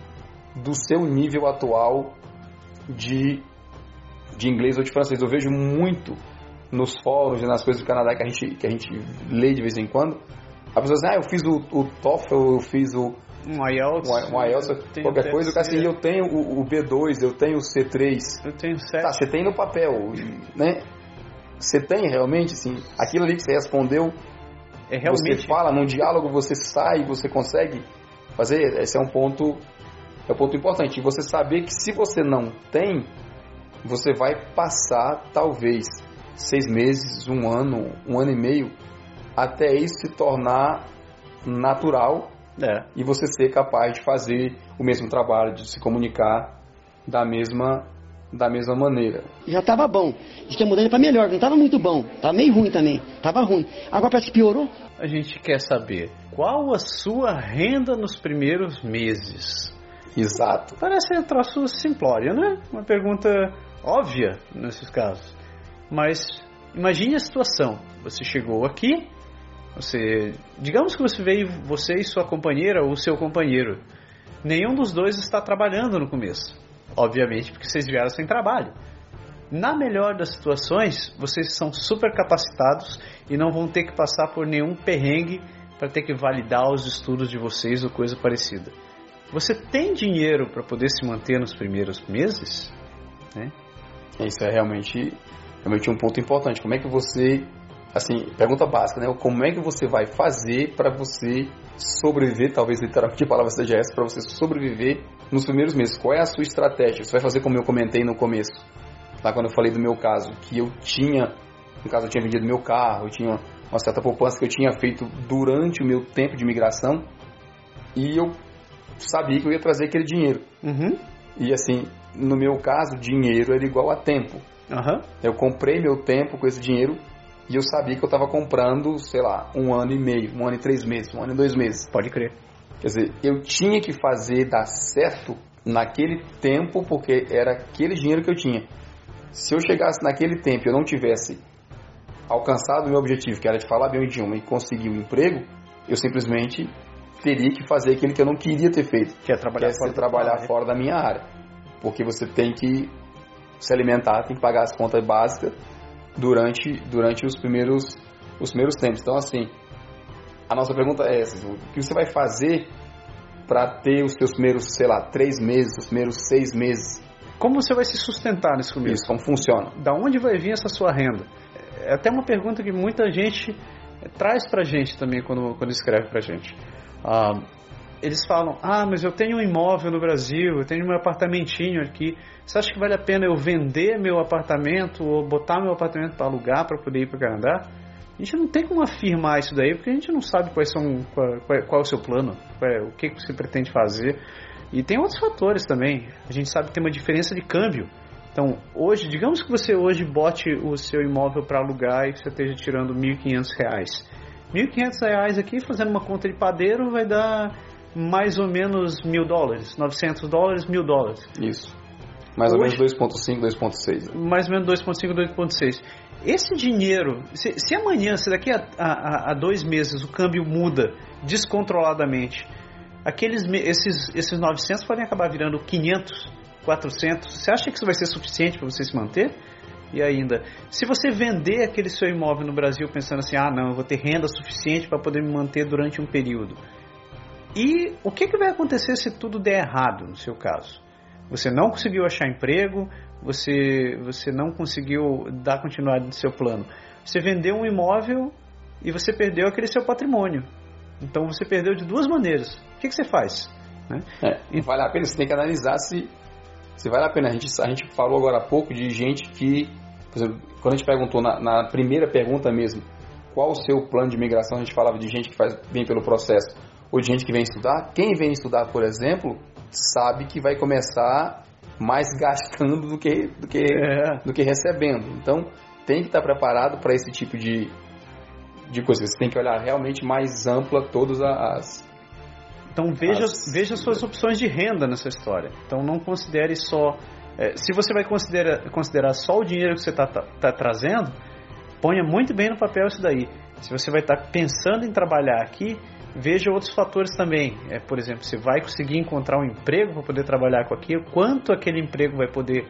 do seu nível atual de, de inglês ou de francês. Eu vejo muito nos fóruns e nas coisas do Canadá que a gente, que a gente lê de vez em quando. A pessoa diz, ah, eu fiz o, o TOEFL, eu fiz o um IELTS, um, IELTS qualquer coisa, eu, assim, eu tenho o, o, B2, eu tenho o C3. Eu tenho 7. Tá, você tem no papel, né? Você tem realmente, assim, aquilo ali que você respondeu, é realmente... você fala, num diálogo você sai, você consegue fazer, esse é um ponto é um ponto importante. Você saber que se você não tem, você vai passar talvez seis meses, um ano, um ano e meio, até isso se tornar natural é. e você ser capaz de fazer o mesmo trabalho, de se comunicar da mesma da mesma maneira. Já estava bom. Diz que ia mudando para melhor, não estava muito bom. Estava meio ruim também. Estava ruim. Agora parece que piorou. A gente quer saber qual a sua renda nos primeiros meses. Exato. Parece um troço simplório, né? Uma pergunta óbvia nesses casos. Mas imagine a situação. Você chegou aqui, você, digamos que você veio, você e sua companheira ou seu companheiro. Nenhum dos dois está trabalhando no começo. Obviamente, porque vocês vieram sem trabalho. Na melhor das situações, vocês são super capacitados e não vão ter que passar por nenhum perrengue para ter que validar os estudos de vocês ou coisa parecida. Você tem dinheiro para poder se manter nos primeiros meses? Né? Isso é realmente, realmente um ponto importante. Como é que você, assim, pergunta básica, né? Como é que você vai fazer para você sobreviver, talvez literalmente a palavra seja essa, para você sobreviver nos primeiros meses? Qual é a sua estratégia? Você vai fazer como eu comentei no começo, lá quando eu falei do meu caso, que eu tinha, no caso eu tinha vendido meu carro, eu tinha uma certa poupança que eu tinha feito durante o meu tempo de imigração e eu sabia que eu ia trazer aquele dinheiro. Uhum. E assim, no meu caso, dinheiro era igual a tempo. Uhum. Eu comprei meu tempo com esse dinheiro e eu sabia que eu estava comprando, sei lá, um ano e meio, um ano e três meses, um ano e dois meses. Pode crer. Quer dizer, eu tinha que fazer dar certo naquele tempo porque era aquele dinheiro que eu tinha. Se eu chegasse naquele tempo e eu não tivesse alcançado o meu objetivo, que era de falar bem o idioma e conseguir um emprego, eu simplesmente teria que fazer aquilo que eu não queria ter feito, Que é trabalhar que é fora trabalhar fora da minha área. Porque você tem que se alimentar, tem que pagar as contas básicas durante, durante os, primeiros, os primeiros tempos. Então, assim, a nossa pergunta é essa: o que você vai fazer para ter os seus primeiros, sei lá, três meses, os primeiros seis meses? Como você vai se sustentar nesse começo? Isso, como funciona? Da onde vai vir essa sua renda? É até uma pergunta que muita gente traz pra gente também quando, quando escreve pra gente. Ah, eles falam, ah, mas eu tenho um imóvel no Brasil, eu tenho meu apartamentinho aqui. Você acha que vale a pena eu vender meu apartamento ou botar meu apartamento para alugar para poder ir para o Canadá? A gente não tem como afirmar isso daí, porque a gente não sabe quais são, qual, qual, é o seu plano, é, o que, que você pretende fazer. E tem outros fatores também. A gente sabe que tem uma diferença de câmbio. Então, hoje, digamos que você hoje bote o seu imóvel para alugar e você esteja tirando R$ 1.500. R$ 1.500 aqui, fazendo uma conta de padeiro, vai dar mais ou menos mil dólares. 900 dólares, mil dólares. Isso. Mais ou Hoje- menos 2.5, 2.6. Mais ou menos 2,5, 2,6. Esse dinheiro, se, se amanhã, se daqui a, a, a dois meses o câmbio muda descontroladamente, aqueles, esses, esses 900 podem acabar virando 500, 400. Você acha que isso vai ser suficiente para você se manter? E ainda, se você vender aquele seu imóvel no Brasil pensando assim, ah não, eu vou ter renda suficiente para poder me manter durante um período. E o que, que vai acontecer se tudo der errado no seu caso? Você não conseguiu achar emprego, você, você não conseguiu dar continuidade no seu plano. Você vendeu um imóvel e você perdeu aquele seu patrimônio. Então você perdeu de duas maneiras. O que, que você faz? Né? É, e vale a pena, você tem que analisar se, se vale a pena. A gente, a gente falou agora há pouco de gente que, por exemplo, quando a gente perguntou na, na primeira pergunta mesmo, qual o seu plano de migração, a gente falava de gente que faz, vem pelo processo ou de gente que vem estudar. Quem vem estudar, por exemplo, sabe que vai começar mais gastando do que, do que, É. do que recebendo. Então, tem que estar preparado para esse tipo de, de coisa. Você tem que olhar realmente mais ampla todas as, Então veja, As- veja suas opções de renda nessa história. Então não considere só. é, se você vai considerar, considerar só o dinheiro que você está trazendo, ponha muito bem no papel isso daí. Se você vai estar pensando em trabalhar aqui, veja outros fatores também. É, por exemplo, você vai conseguir encontrar um emprego para poder trabalhar com aquilo, quanto aquele emprego vai poder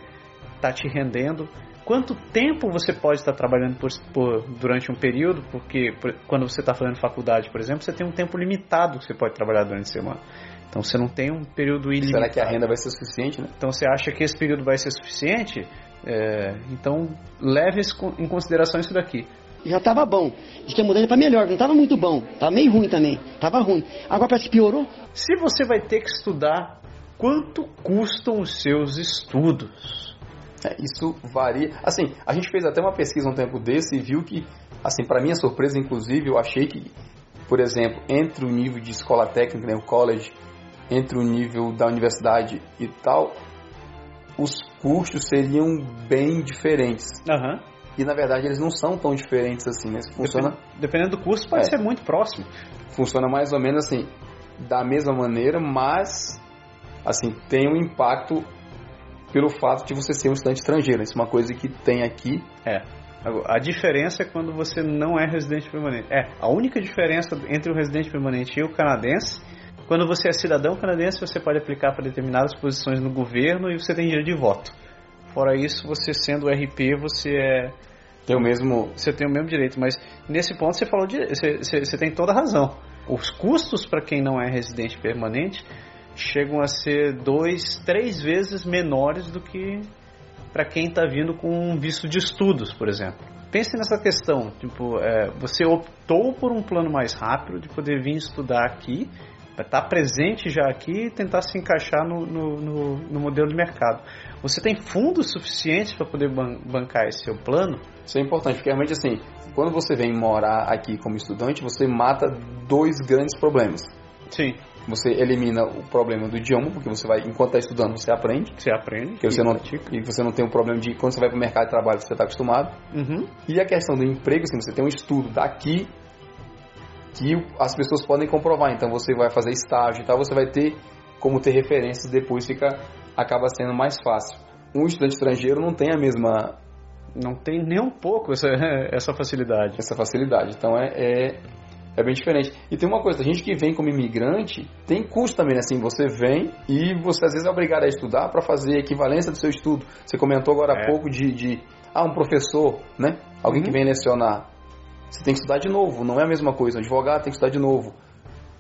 estar te rendendo, quanto tempo você pode estar trabalhando por, por- durante um período, porque por- quando você está fazendo faculdade, por exemplo, você tem um tempo limitado que você pode trabalhar durante a semana. Então você não tem um período ilimitado. Será que a renda vai ser suficiente, né? Então você acha que esse período vai ser suficiente? É, então leve em consideração isso daqui. Já tava bom. Diz que a mudança para melhor, não tava muito bom. Tava meio ruim também. Tava ruim. Agora parece que piorou. Se você vai ter que estudar, quanto custam os seus estudos? É, isso varia. Assim, a gente fez até uma pesquisa um tempo desse e viu que, assim, para minha surpresa, inclusive, eu achei que, por exemplo, entre o nível de escola técnica, né, o college, entre o nível da universidade e tal, os custos seriam bem diferentes. Aham. E na verdade eles não são tão diferentes assim, né? Funciona, Dependendo, dependendo do curso, pode É. ser muito próximo. funciona mais ou menos assim, da mesma maneira, mas assim, tem um impacto pelo fato de você ser um estudante estrangeiro. Isso é uma coisa que tem aqui. É. A diferença é quando você não é residente permanente. É, a única diferença entre o residente permanente e o canadense, quando você é cidadão canadense, você pode aplicar para determinadas posições no governo e você tem direito de voto. Fora isso, você sendo RP, você é Tem o mesmo. você tem o mesmo direito, mas nesse ponto você falou de, você, você, você tem toda a razão. Os custos para quem não é residente permanente chegam a ser dois, três vezes menores do que para quem está vindo com um visto de estudos, por exemplo. Pense nessa questão, tipo, é, você optou por um plano mais rápido de poder vir estudar aqui, estar presente já aqui e tentar se encaixar no, no, no, no modelo de mercado. Você tem fundos suficientes para poder ban- bancar esse seu plano? Isso é importante, porque realmente assim, quando você vem morar aqui como estudante, você mata dois grandes problemas. Sim. Você elimina o problema do idioma, porque você vai, enquanto está estudando, você aprende. Você aprende. Porque você e não, pratica. e você não tem o problema de quando você vai para o mercado de trabalho, você está acostumado. Uhum. E a questão do emprego, assim, você tem um estudo daqui que as pessoas podem comprovar. Então você vai fazer estágio e tal, você vai ter como ter referências, depois fica acaba sendo mais fácil. Um estudante estrangeiro não tem a mesma Não tem nem um pouco essa, essa facilidade. essa facilidade. Então é, é, É bem diferente. E tem uma coisa, a gente que vem como imigrante tem custo também, né? assim, você vem e você às vezes é obrigado a estudar para fazer a equivalência do seu estudo. Você comentou agora há É. pouco de, de, ah, um professor, né? Alguém que Uhum. vem lecionar. Você tem que estudar de novo, não é a mesma coisa. O advogado tem que estudar de novo.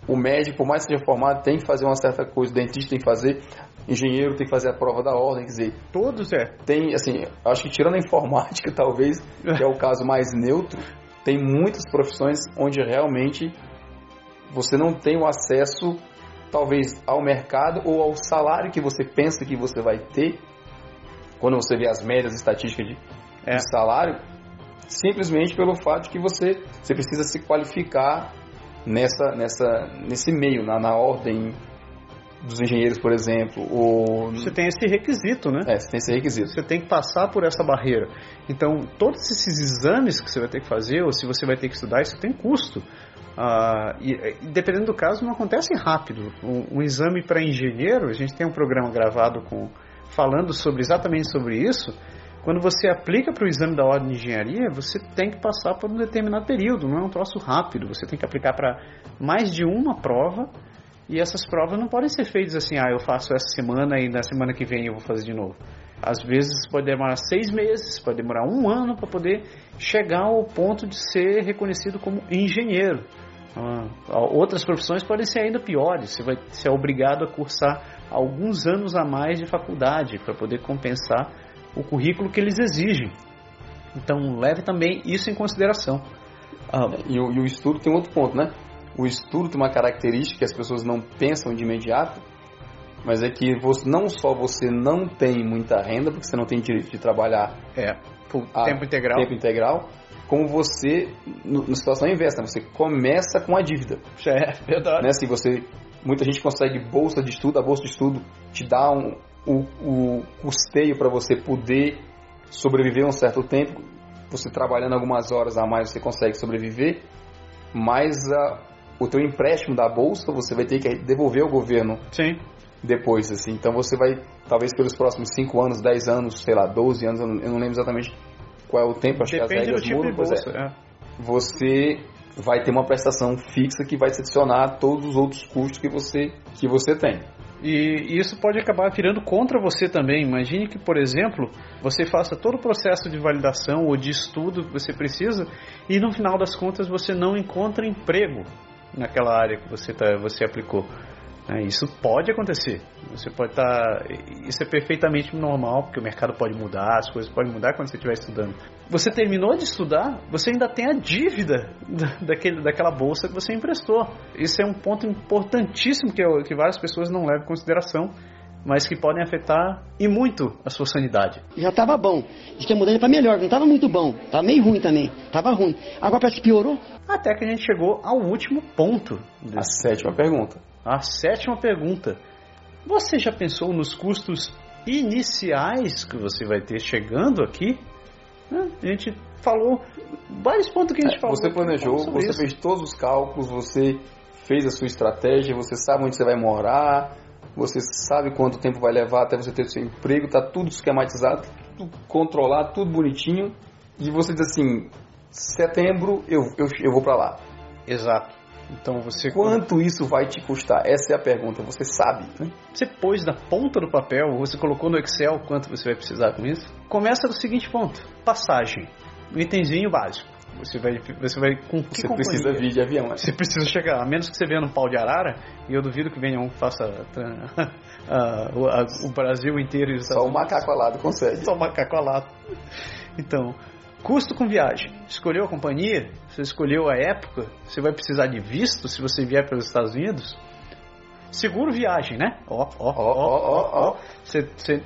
O médico, por mais que seja formado, tem que fazer uma certa coisa. O dentista tem que fazer. Engenheiro tem que fazer a prova da ordem. Quer dizer, Todos é. tem, assim, acho que tirando a informática, talvez, que é o caso mais neutro, tem muitas profissões onde realmente você não tem o acesso, talvez, ao mercado ou ao salário que você pensa que você vai ter, quando você vê as médias estatísticas de, É. de salário, simplesmente pelo fato de que você, você precisa se qualificar nessa, nessa, nesse meio, na, na ordem dos engenheiros, por exemplo, ou Você tem esse requisito, né? é, você tem esse requisito. Você tem que passar por essa barreira. Então, todos esses exames que você vai ter que fazer, ou se você vai ter que estudar, isso tem custo. Ah, e, dependendo do caso, não acontece rápido. Um, um exame para engenheiro, a gente tem um programa gravado com falando sobre exatamente sobre isso. Quando você aplica para o exame da ordem de engenharia, você tem que passar por um determinado período, não é um troço rápido. Você tem que aplicar para mais de uma prova e essas provas não podem ser feitas assim, ah, eu faço essa semana e na semana que vem eu vou fazer de novo. Às vezes pode demorar seis meses, pode demorar um ano para poder chegar ao ponto de ser reconhecido como engenheiro. Ah, outras profissões podem ser ainda piores. Você vai ser obrigado a cursar alguns anos a mais de faculdade para poder compensar o currículo que eles exigem. Então leve também isso em consideração. Ah, E o, e o estudo tem outro ponto, né? O estudo tem uma característica que as pessoas não pensam de imediato, mas é que você, não só você não tem muita renda, porque você não tem direito de trabalhar é, tempo integral. tempo integral, como você, no, na situação inversa, você começa com a dívida. É, verdade. Né? Se você, muita gente consegue bolsa de estudo, a bolsa de estudo te dá um, o, o custeio para você poder sobreviver um certo tempo. Você trabalhando algumas horas a mais, você consegue sobreviver, mas a, o teu empréstimo da bolsa você vai ter que devolver ao governo Sim. depois, assim. Então você vai, talvez pelos próximos 5 anos, 10 anos, sei lá, 12 anos, eu não, lembro exatamente qual é o tempo, acho Depende que as regras tipo mudam, pois bolsa. é. é. Você vai ter uma prestação fixa que vai se adicionar a todos os outros custos que você, que você tem. E isso pode acabar virando contra você também. Imagine que, por exemplo, você faça todo o processo de validação ou de estudo que você precisa e no final das contas você não encontra emprego naquela área que você, tá, você aplicou. É, Isso pode acontecer. Você pode estar. isso é perfeitamente normal, porque o mercado pode mudar, as coisas podem mudar quando você estiver estudando. Você terminou de estudar, você ainda tem a dívida da- daquele, daquela bolsa que você emprestou. Isso é um ponto importantíssimo que, eu- que várias pessoas não levam em consideração, mas que podem afetar e muito a sua sanidade. Já tava bom. Diz que a mudança para melhor, não tava muito bom. Tava meio ruim também. Tava ruim. Agora parece que piorou. Até que a gente chegou ao último ponto. A Desse, sétima pergunta. A sétima pergunta. Você já pensou nos custos iniciais que você vai ter chegando aqui? Né? A gente falou vários pontos que a gente falou. É, Você planejou, falou você isso. fez todos os cálculos, você fez a sua estratégia, você sabe onde você vai morar, você sabe quanto tempo vai levar até você ter o seu emprego, tá tudo esquematizado, tudo controlado, tudo bonitinho. E você diz assim, setembro eu, eu, eu vou para lá. Exato. Então você Quanto isso vai te custar? Essa é a pergunta, você sabe, né? Você pôs na ponta do papel, você colocou no Excel quanto você vai precisar com isso? Começa do seguinte ponto: passagem. Um itemzinho básico. Você vai, você vai com que Você companhia? precisa vir de avião, né? Você precisa chegar, a menos que você venha no pau de arara, e eu duvido que venha um que faça ah, o, a- o Brasil inteiro e Só o macaco alado consegue. Só o macaco alado. Então, custo com viagem. Escolheu a companhia? Você escolheu a época? Você vai precisar de visto se você vier pelos Estados Unidos? Seguro viagem, né? Ó, ó, ó, ó, ó.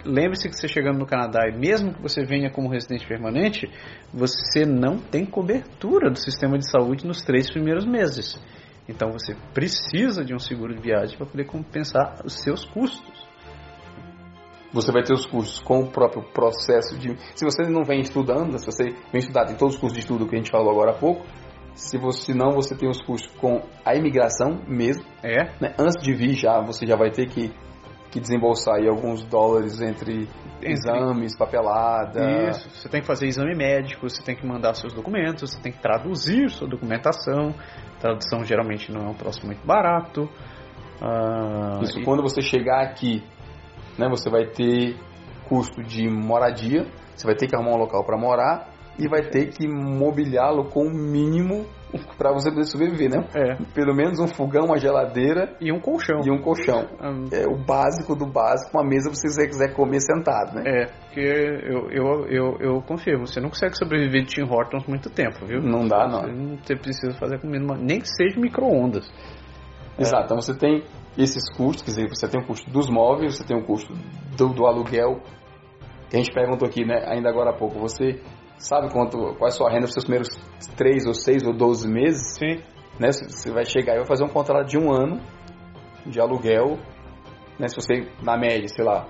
Lembre-se que você chegando no Canadá e mesmo que você venha como residente permanente, você não tem cobertura do sistema de saúde nos três primeiros meses. Então você precisa de um seguro de viagem para poder compensar os seus custos. Você vai ter os cursos com o próprio processo de. Se você não vem estudando, se você vem estudar, tem todos os cursos de estudo que a gente falou agora há pouco. Se você não, você tem os cursos com a imigração mesmo. É, né? Antes de vir já, você já vai ter que que desembolsar aí alguns dólares entre, Entre- exames, papelada. Isso, você tem que fazer exame médico, você tem que mandar seus documentos, você tem que traduzir sua documentação. Tradução geralmente não é um troço muito barato. Ah, Isso e- quando você chegar aqui, né, você vai ter custo de moradia, você vai ter que arrumar um local para morar e vai ter que mobiliá-lo com o mínimo para você poder sobreviver, né? É, Pelo menos um fogão, uma geladeira e um colchão. e um colchão. Ah, É o básico do básico, uma mesa se você quiser comer sentado, né? É, porque eu, eu, eu, eu confirmo, você não consegue sobreviver de Tim Hortons muito tempo, viu? Não dá, não. Você, você precisa fazer comida, nem que seja micro-ondas. Exato, então você tem esses custos, quer dizer, você tem o custo dos móveis, você tem o custo do, do aluguel. Que a gente perguntou aqui, né, ainda agora há pouco, você sabe quanto, qual é a sua renda nos seus primeiros 3 ou 6 ou 12 meses? Sim. Né, você você vai chegar e vai fazer um contrato de um ano de aluguel, né, se você, na média, sei lá,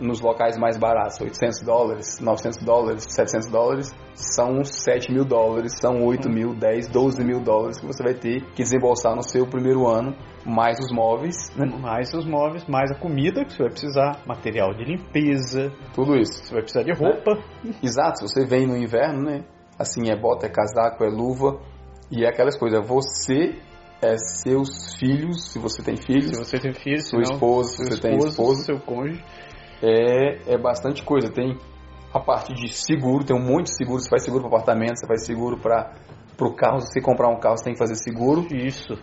nos locais mais baratos, 800 dólares, 900 dólares, 700 dólares, são 7 mil dólares, são 8 mil, 10, 12 mil dólares que você vai ter que desembolsar no seu primeiro ano, mais os móveis, né, Mais os móveis, mais a comida que você vai precisar, material de limpeza, tudo isso. você vai precisar de roupa. Exato, se você vem no inverno, né, assim, é bota, é casaco, é luva, e é aquelas coisas, você é seus filhos, se você tem filhos, Se você tem filho, sua esposa, se seu você tem esposo, esposa, seu cônjuge. É, é bastante coisa. Tem a parte de seguro, tem um monte de seguro. Você faz seguro para apartamento, você faz seguro para o carro. Se você comprar um carro, você tem que fazer seguro. Isso.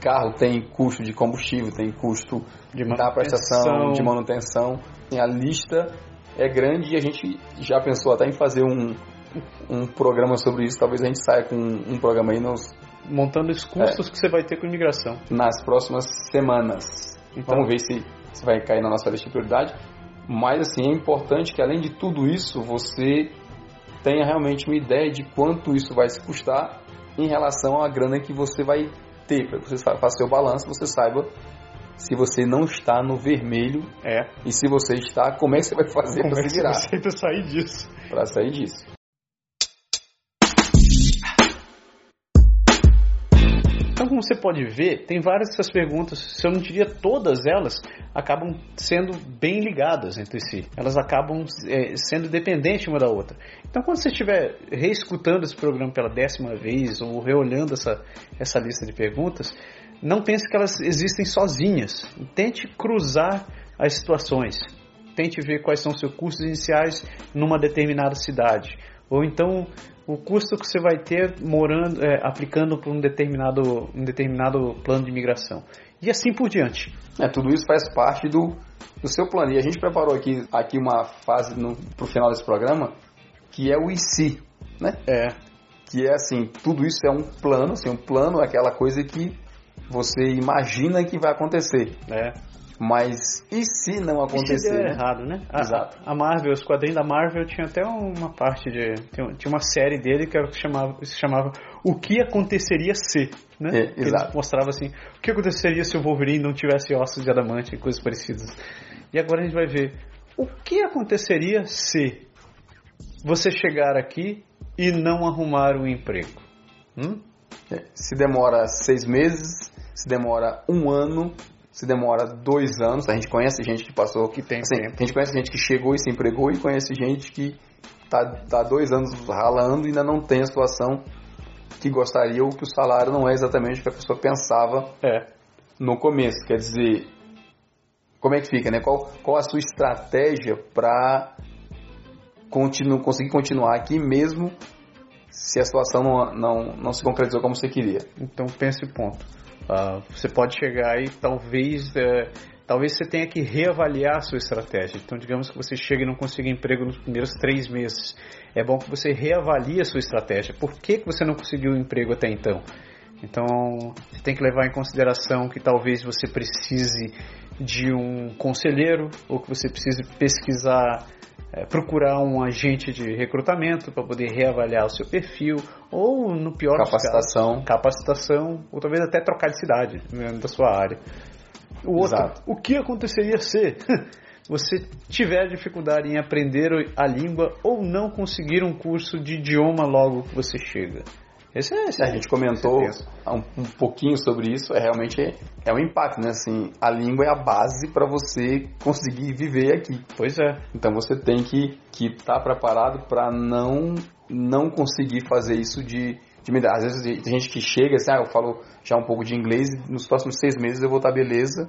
Carro tem custo de combustível, tem custo De da prestação, de manutenção. Tem a lista é grande e a gente já pensou até em fazer um, um programa sobre isso. Talvez a gente saia com um programa aí nos, Montando os É. custos que você vai ter com imigração. nas próximas semanas. Então, Vamos ver se, se vai cair na nossa lista de prioridade. Mas assim, é importante que além de tudo isso, você tenha realmente uma ideia de quanto isso vai se custar em relação à grana que você vai ter. Para que você faça seu balanço, você saiba se você não está no vermelho é. e se você está, como é que você vai fazer para é se virar, vai sair disso? para sair disso. Então, como você pode ver, tem várias dessas perguntas, se eu não diria todas elas, acabam sendo bem ligadas entre si. Elas acabam é, sendo dependentes uma da outra. Então, quando você estiver reescutando esse programa pela décima vez ou reolhando essa, essa lista de perguntas, não pense que elas existem sozinhas. Tente cruzar as situações. Tente ver quais são seus custos iniciais numa determinada cidade. Ou então o custo que você vai ter morando, é, aplicando para um determinado, um determinado plano de imigração. E assim por diante. É, tudo isso faz parte do, do seu plano. E a gente preparou aqui, aqui uma fase para o final desse programa, que é o IC, né? É, Que é assim, tudo isso é um plano, assim, um plano é aquela coisa que você imagina que vai acontecer. é. Mas e se não Isso acontecer? deu né? errado, né? A, Exato. A Marvel, os quadrinhos da Marvel tinha até uma parte de. Tinha, uma série dele que era o que chamava, se chamava O que aconteceria se. Né? É, Que exato. mostrava assim, o que aconteceria se o Wolverine não tivesse ossos de adamante e coisas parecidas. E agora a gente vai ver o que aconteceria se você chegar aqui e não arrumar um emprego. Hum? É, Se demora seis meses, se demora um ano, se demora dois anos. A gente conhece gente que passou, Que tem assim, tempo. a gente conhece gente que chegou e se empregou e conhece gente que tá, tá dois anos ralando e ainda não tem a situação que gostaria ou que o salário não é exatamente o que a pessoa pensava É. no começo. Quer dizer, como é que fica, né? Qual, qual a sua estratégia para continu, conseguir continuar aqui mesmo se a situação não, não, não se concretizou como você queria? Então pense ponto. Ah, você pode chegar e talvez é, talvez você tenha que reavaliar a sua estratégia. Então digamos que você chega e não consiga emprego nos primeiros três meses. É bom que você reavalie a sua estratégia. Por que, que você não conseguiu um emprego até então? Então você tem que levar em consideração que talvez você precise de um conselheiro ou que você precise pesquisar é, procurar um agente de recrutamento para poder reavaliar o seu perfil, ou no pior Capacitação. casos, capacitação, ou talvez até trocar de cidade da sua área. O outro, Exato. o que aconteceria se você tiver dificuldade em aprender a língua ou não conseguir um curso de idioma logo que você chega? Esse é, esse A gente comentou um, um pouquinho sobre isso, é realmente é um impacto, né? Assim, a língua é a base para você conseguir viver aqui. Pois é. Então você tem que que estar preparado para não não conseguir fazer isso de de. Às vezes tem gente que chega assim, ah, eu falo já um pouco de inglês e nos próximos seis meses eu vou estar beleza,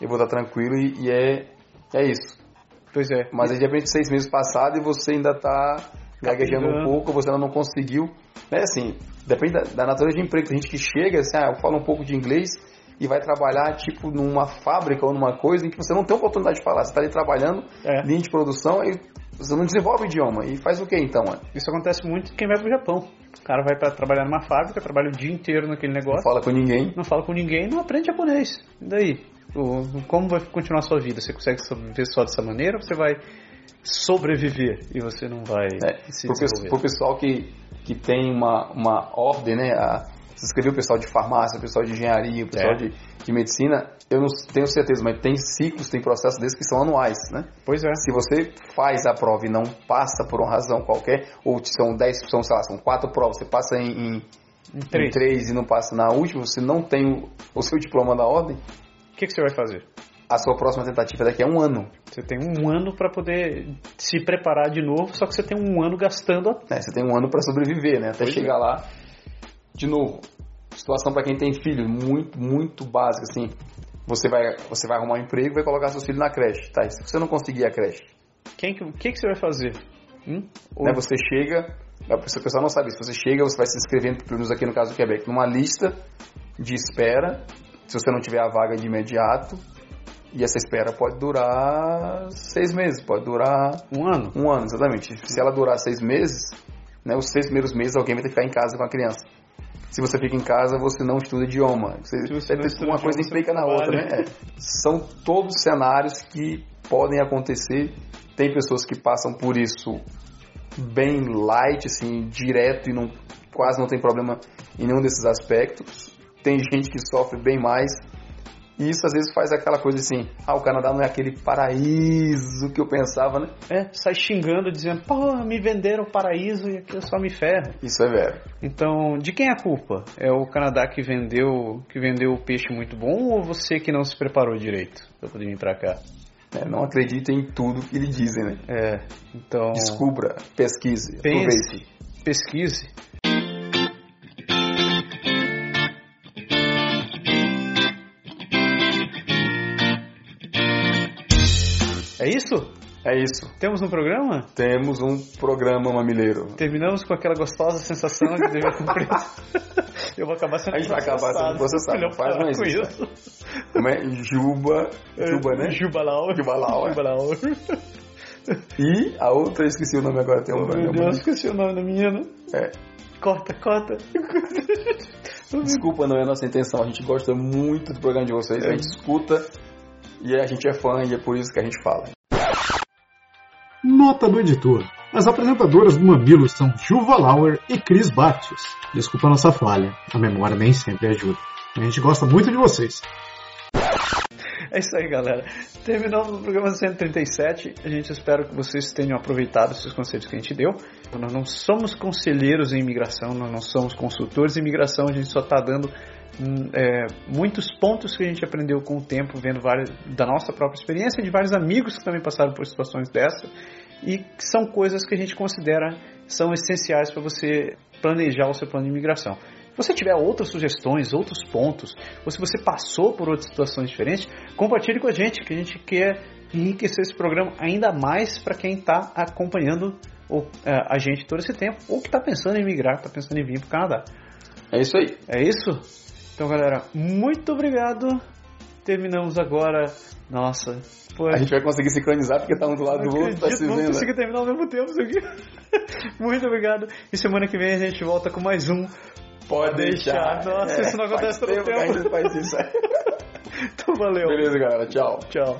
eu vou estar tranquilo e, e é é isso. Pois é. Mas aí de repente seis meses passados e você ainda está gaguejando um pingando. pouco, você ainda não conseguiu. É assim, depende da, da natureza de emprego. Tem gente que chega assim, ah, eu falo um pouco de inglês e vai trabalhar tipo numa fábrica ou numa coisa em que você não tem oportunidade de falar. Você está ali trabalhando, É. linha de produção, e você não desenvolve o idioma. E faz o que então? mano? Isso acontece muito quem vai pro Japão. O cara vai para trabalhar numa fábrica, trabalha o dia inteiro naquele Não negócio, fala com ninguém. não fala com ninguém, não aprende japonês. E daí? O- Como vai continuar a sua vida? Você consegue sobreviver só dessa maneira ou você vai sobreviver e você não vai É, se pro pessoal que, que tem uma, uma ordem, né? A, você escreveu o pessoal de farmácia, o pessoal de engenharia, o pessoal É. de, de medicina, eu não tenho certeza, mas tem ciclos, tem processos desses que são anuais, né? Pois é. Se você faz a prova e não passa por uma razão qualquer, ou são 10, são, sei lá, são 4 provas, você passa em, em, Em em três. 3 e não passa na última, você não tem o, o seu diploma da ordem, O que, que você vai fazer? A sua próxima tentativa daqui a um ano. Você tem um ano para poder se preparar de novo, só que você tem um ano gastando. a- né? Você tem um ano para sobreviver, né? Até Pois chegar lá. De novo, situação para quem tem filho, muito, muito básica, assim. Você vai, você vai arrumar um emprego e vai colocar seus filhos na creche, tá? E se você não conseguir a creche, Quem que, o que, que você vai fazer? Hum? Né? Você chega, pessoa- o pessoal não sabe isso, você chega, você vai se inscrevendo, pelo menos aqui no caso do Quebec, numa lista de espera, se você não tiver a vaga de imediato, e essa espera pode durar seis meses, pode durar Um ano? um ano, exatamente. Se ela durar seis meses, né, os seis primeiros meses alguém vai ter que ficar em casa com a criança. Se você fica em casa, você não estuda idioma. Você, você é, uma coisa implica na outra, né? É. São todos cenários que podem acontecer. Tem pessoas que passam por isso bem light, assim, direto e não, quase não tem problema em nenhum desses aspectos. Tem gente que sofre bem mais. E isso às vezes faz aquela coisa assim, ah, o Canadá não é aquele paraíso que eu pensava, né? É, sai xingando, dizendo, pô, me venderam o paraíso e aqui eu só me ferro. Isso é velho. Então, de quem é a culpa? É o Canadá que vendeu, que vendeu o peixe muito bom ou você que não se preparou direito pra poder vir pra cá? É, não acredite em tudo que lhe dizem, né? É, então, Descubra, pesquise, pense, aproveite. pesquise. É isso? É isso. Temos um programa? Temos um programa mamileiro. Terminamos com aquela gostosa sensação de dever cumprido. Eu vou acabar sendo A gente vai acabar sendo processado. Melhor Faz mais com isso, isso. Como é? Juba, Juba, né? Jubalau. Jubalau, é. Jubalau. E a outra, eu esqueci o nome agora, tem um Oh, meu programa. Deus, esqueci o nome da menina. É. Corta, corta. Desculpa, não é a nossa intenção. A gente gosta muito do programa de vocês, É. a gente escuta e a gente é fã e é por isso que a gente fala. Nota do editor. As apresentadoras do Mamilos são Juva Lauer e Cris Batius. Desculpa a nossa falha, a memória nem sempre ajuda. A gente gosta muito de vocês. É isso aí, galera. Terminamos o programa 137. A gente espera que vocês tenham aproveitado esses conselhos que a gente deu. Nós não somos conselheiros em imigração, nós não somos consultores em imigração, a gente só está dando hum, é, muitos pontos que a gente aprendeu com o tempo, vendo várias, da nossa própria experiência, de vários amigos que também passaram por situações dessa, e são coisas que a gente considera são essenciais para você planejar o seu plano de imigração. Se você tiver outras sugestões, outros pontos, ou se você passou por outras situações diferentes, compartilhe com a gente, que a gente quer enriquecer esse programa ainda mais para quem está acompanhando o- é, a gente todo esse tempo, ou que está pensando em migrar, está pensando em vir para o Canadá. É isso aí. É isso? Então, galera, muito obrigado. Terminamos agora. Nossa, foi. A gente vai conseguir sincronizar porque tá um do lado do outro, tá se vamos vendo. conseguir terminar ao mesmo tempo isso aqui. Muito obrigado. E semana que vem a gente volta com mais um. Pode deixar. Nossa, isso não acontece todo tempo. A tempo. gente faz isso. Então valeu. Beleza, galera. Tchau. Tchau.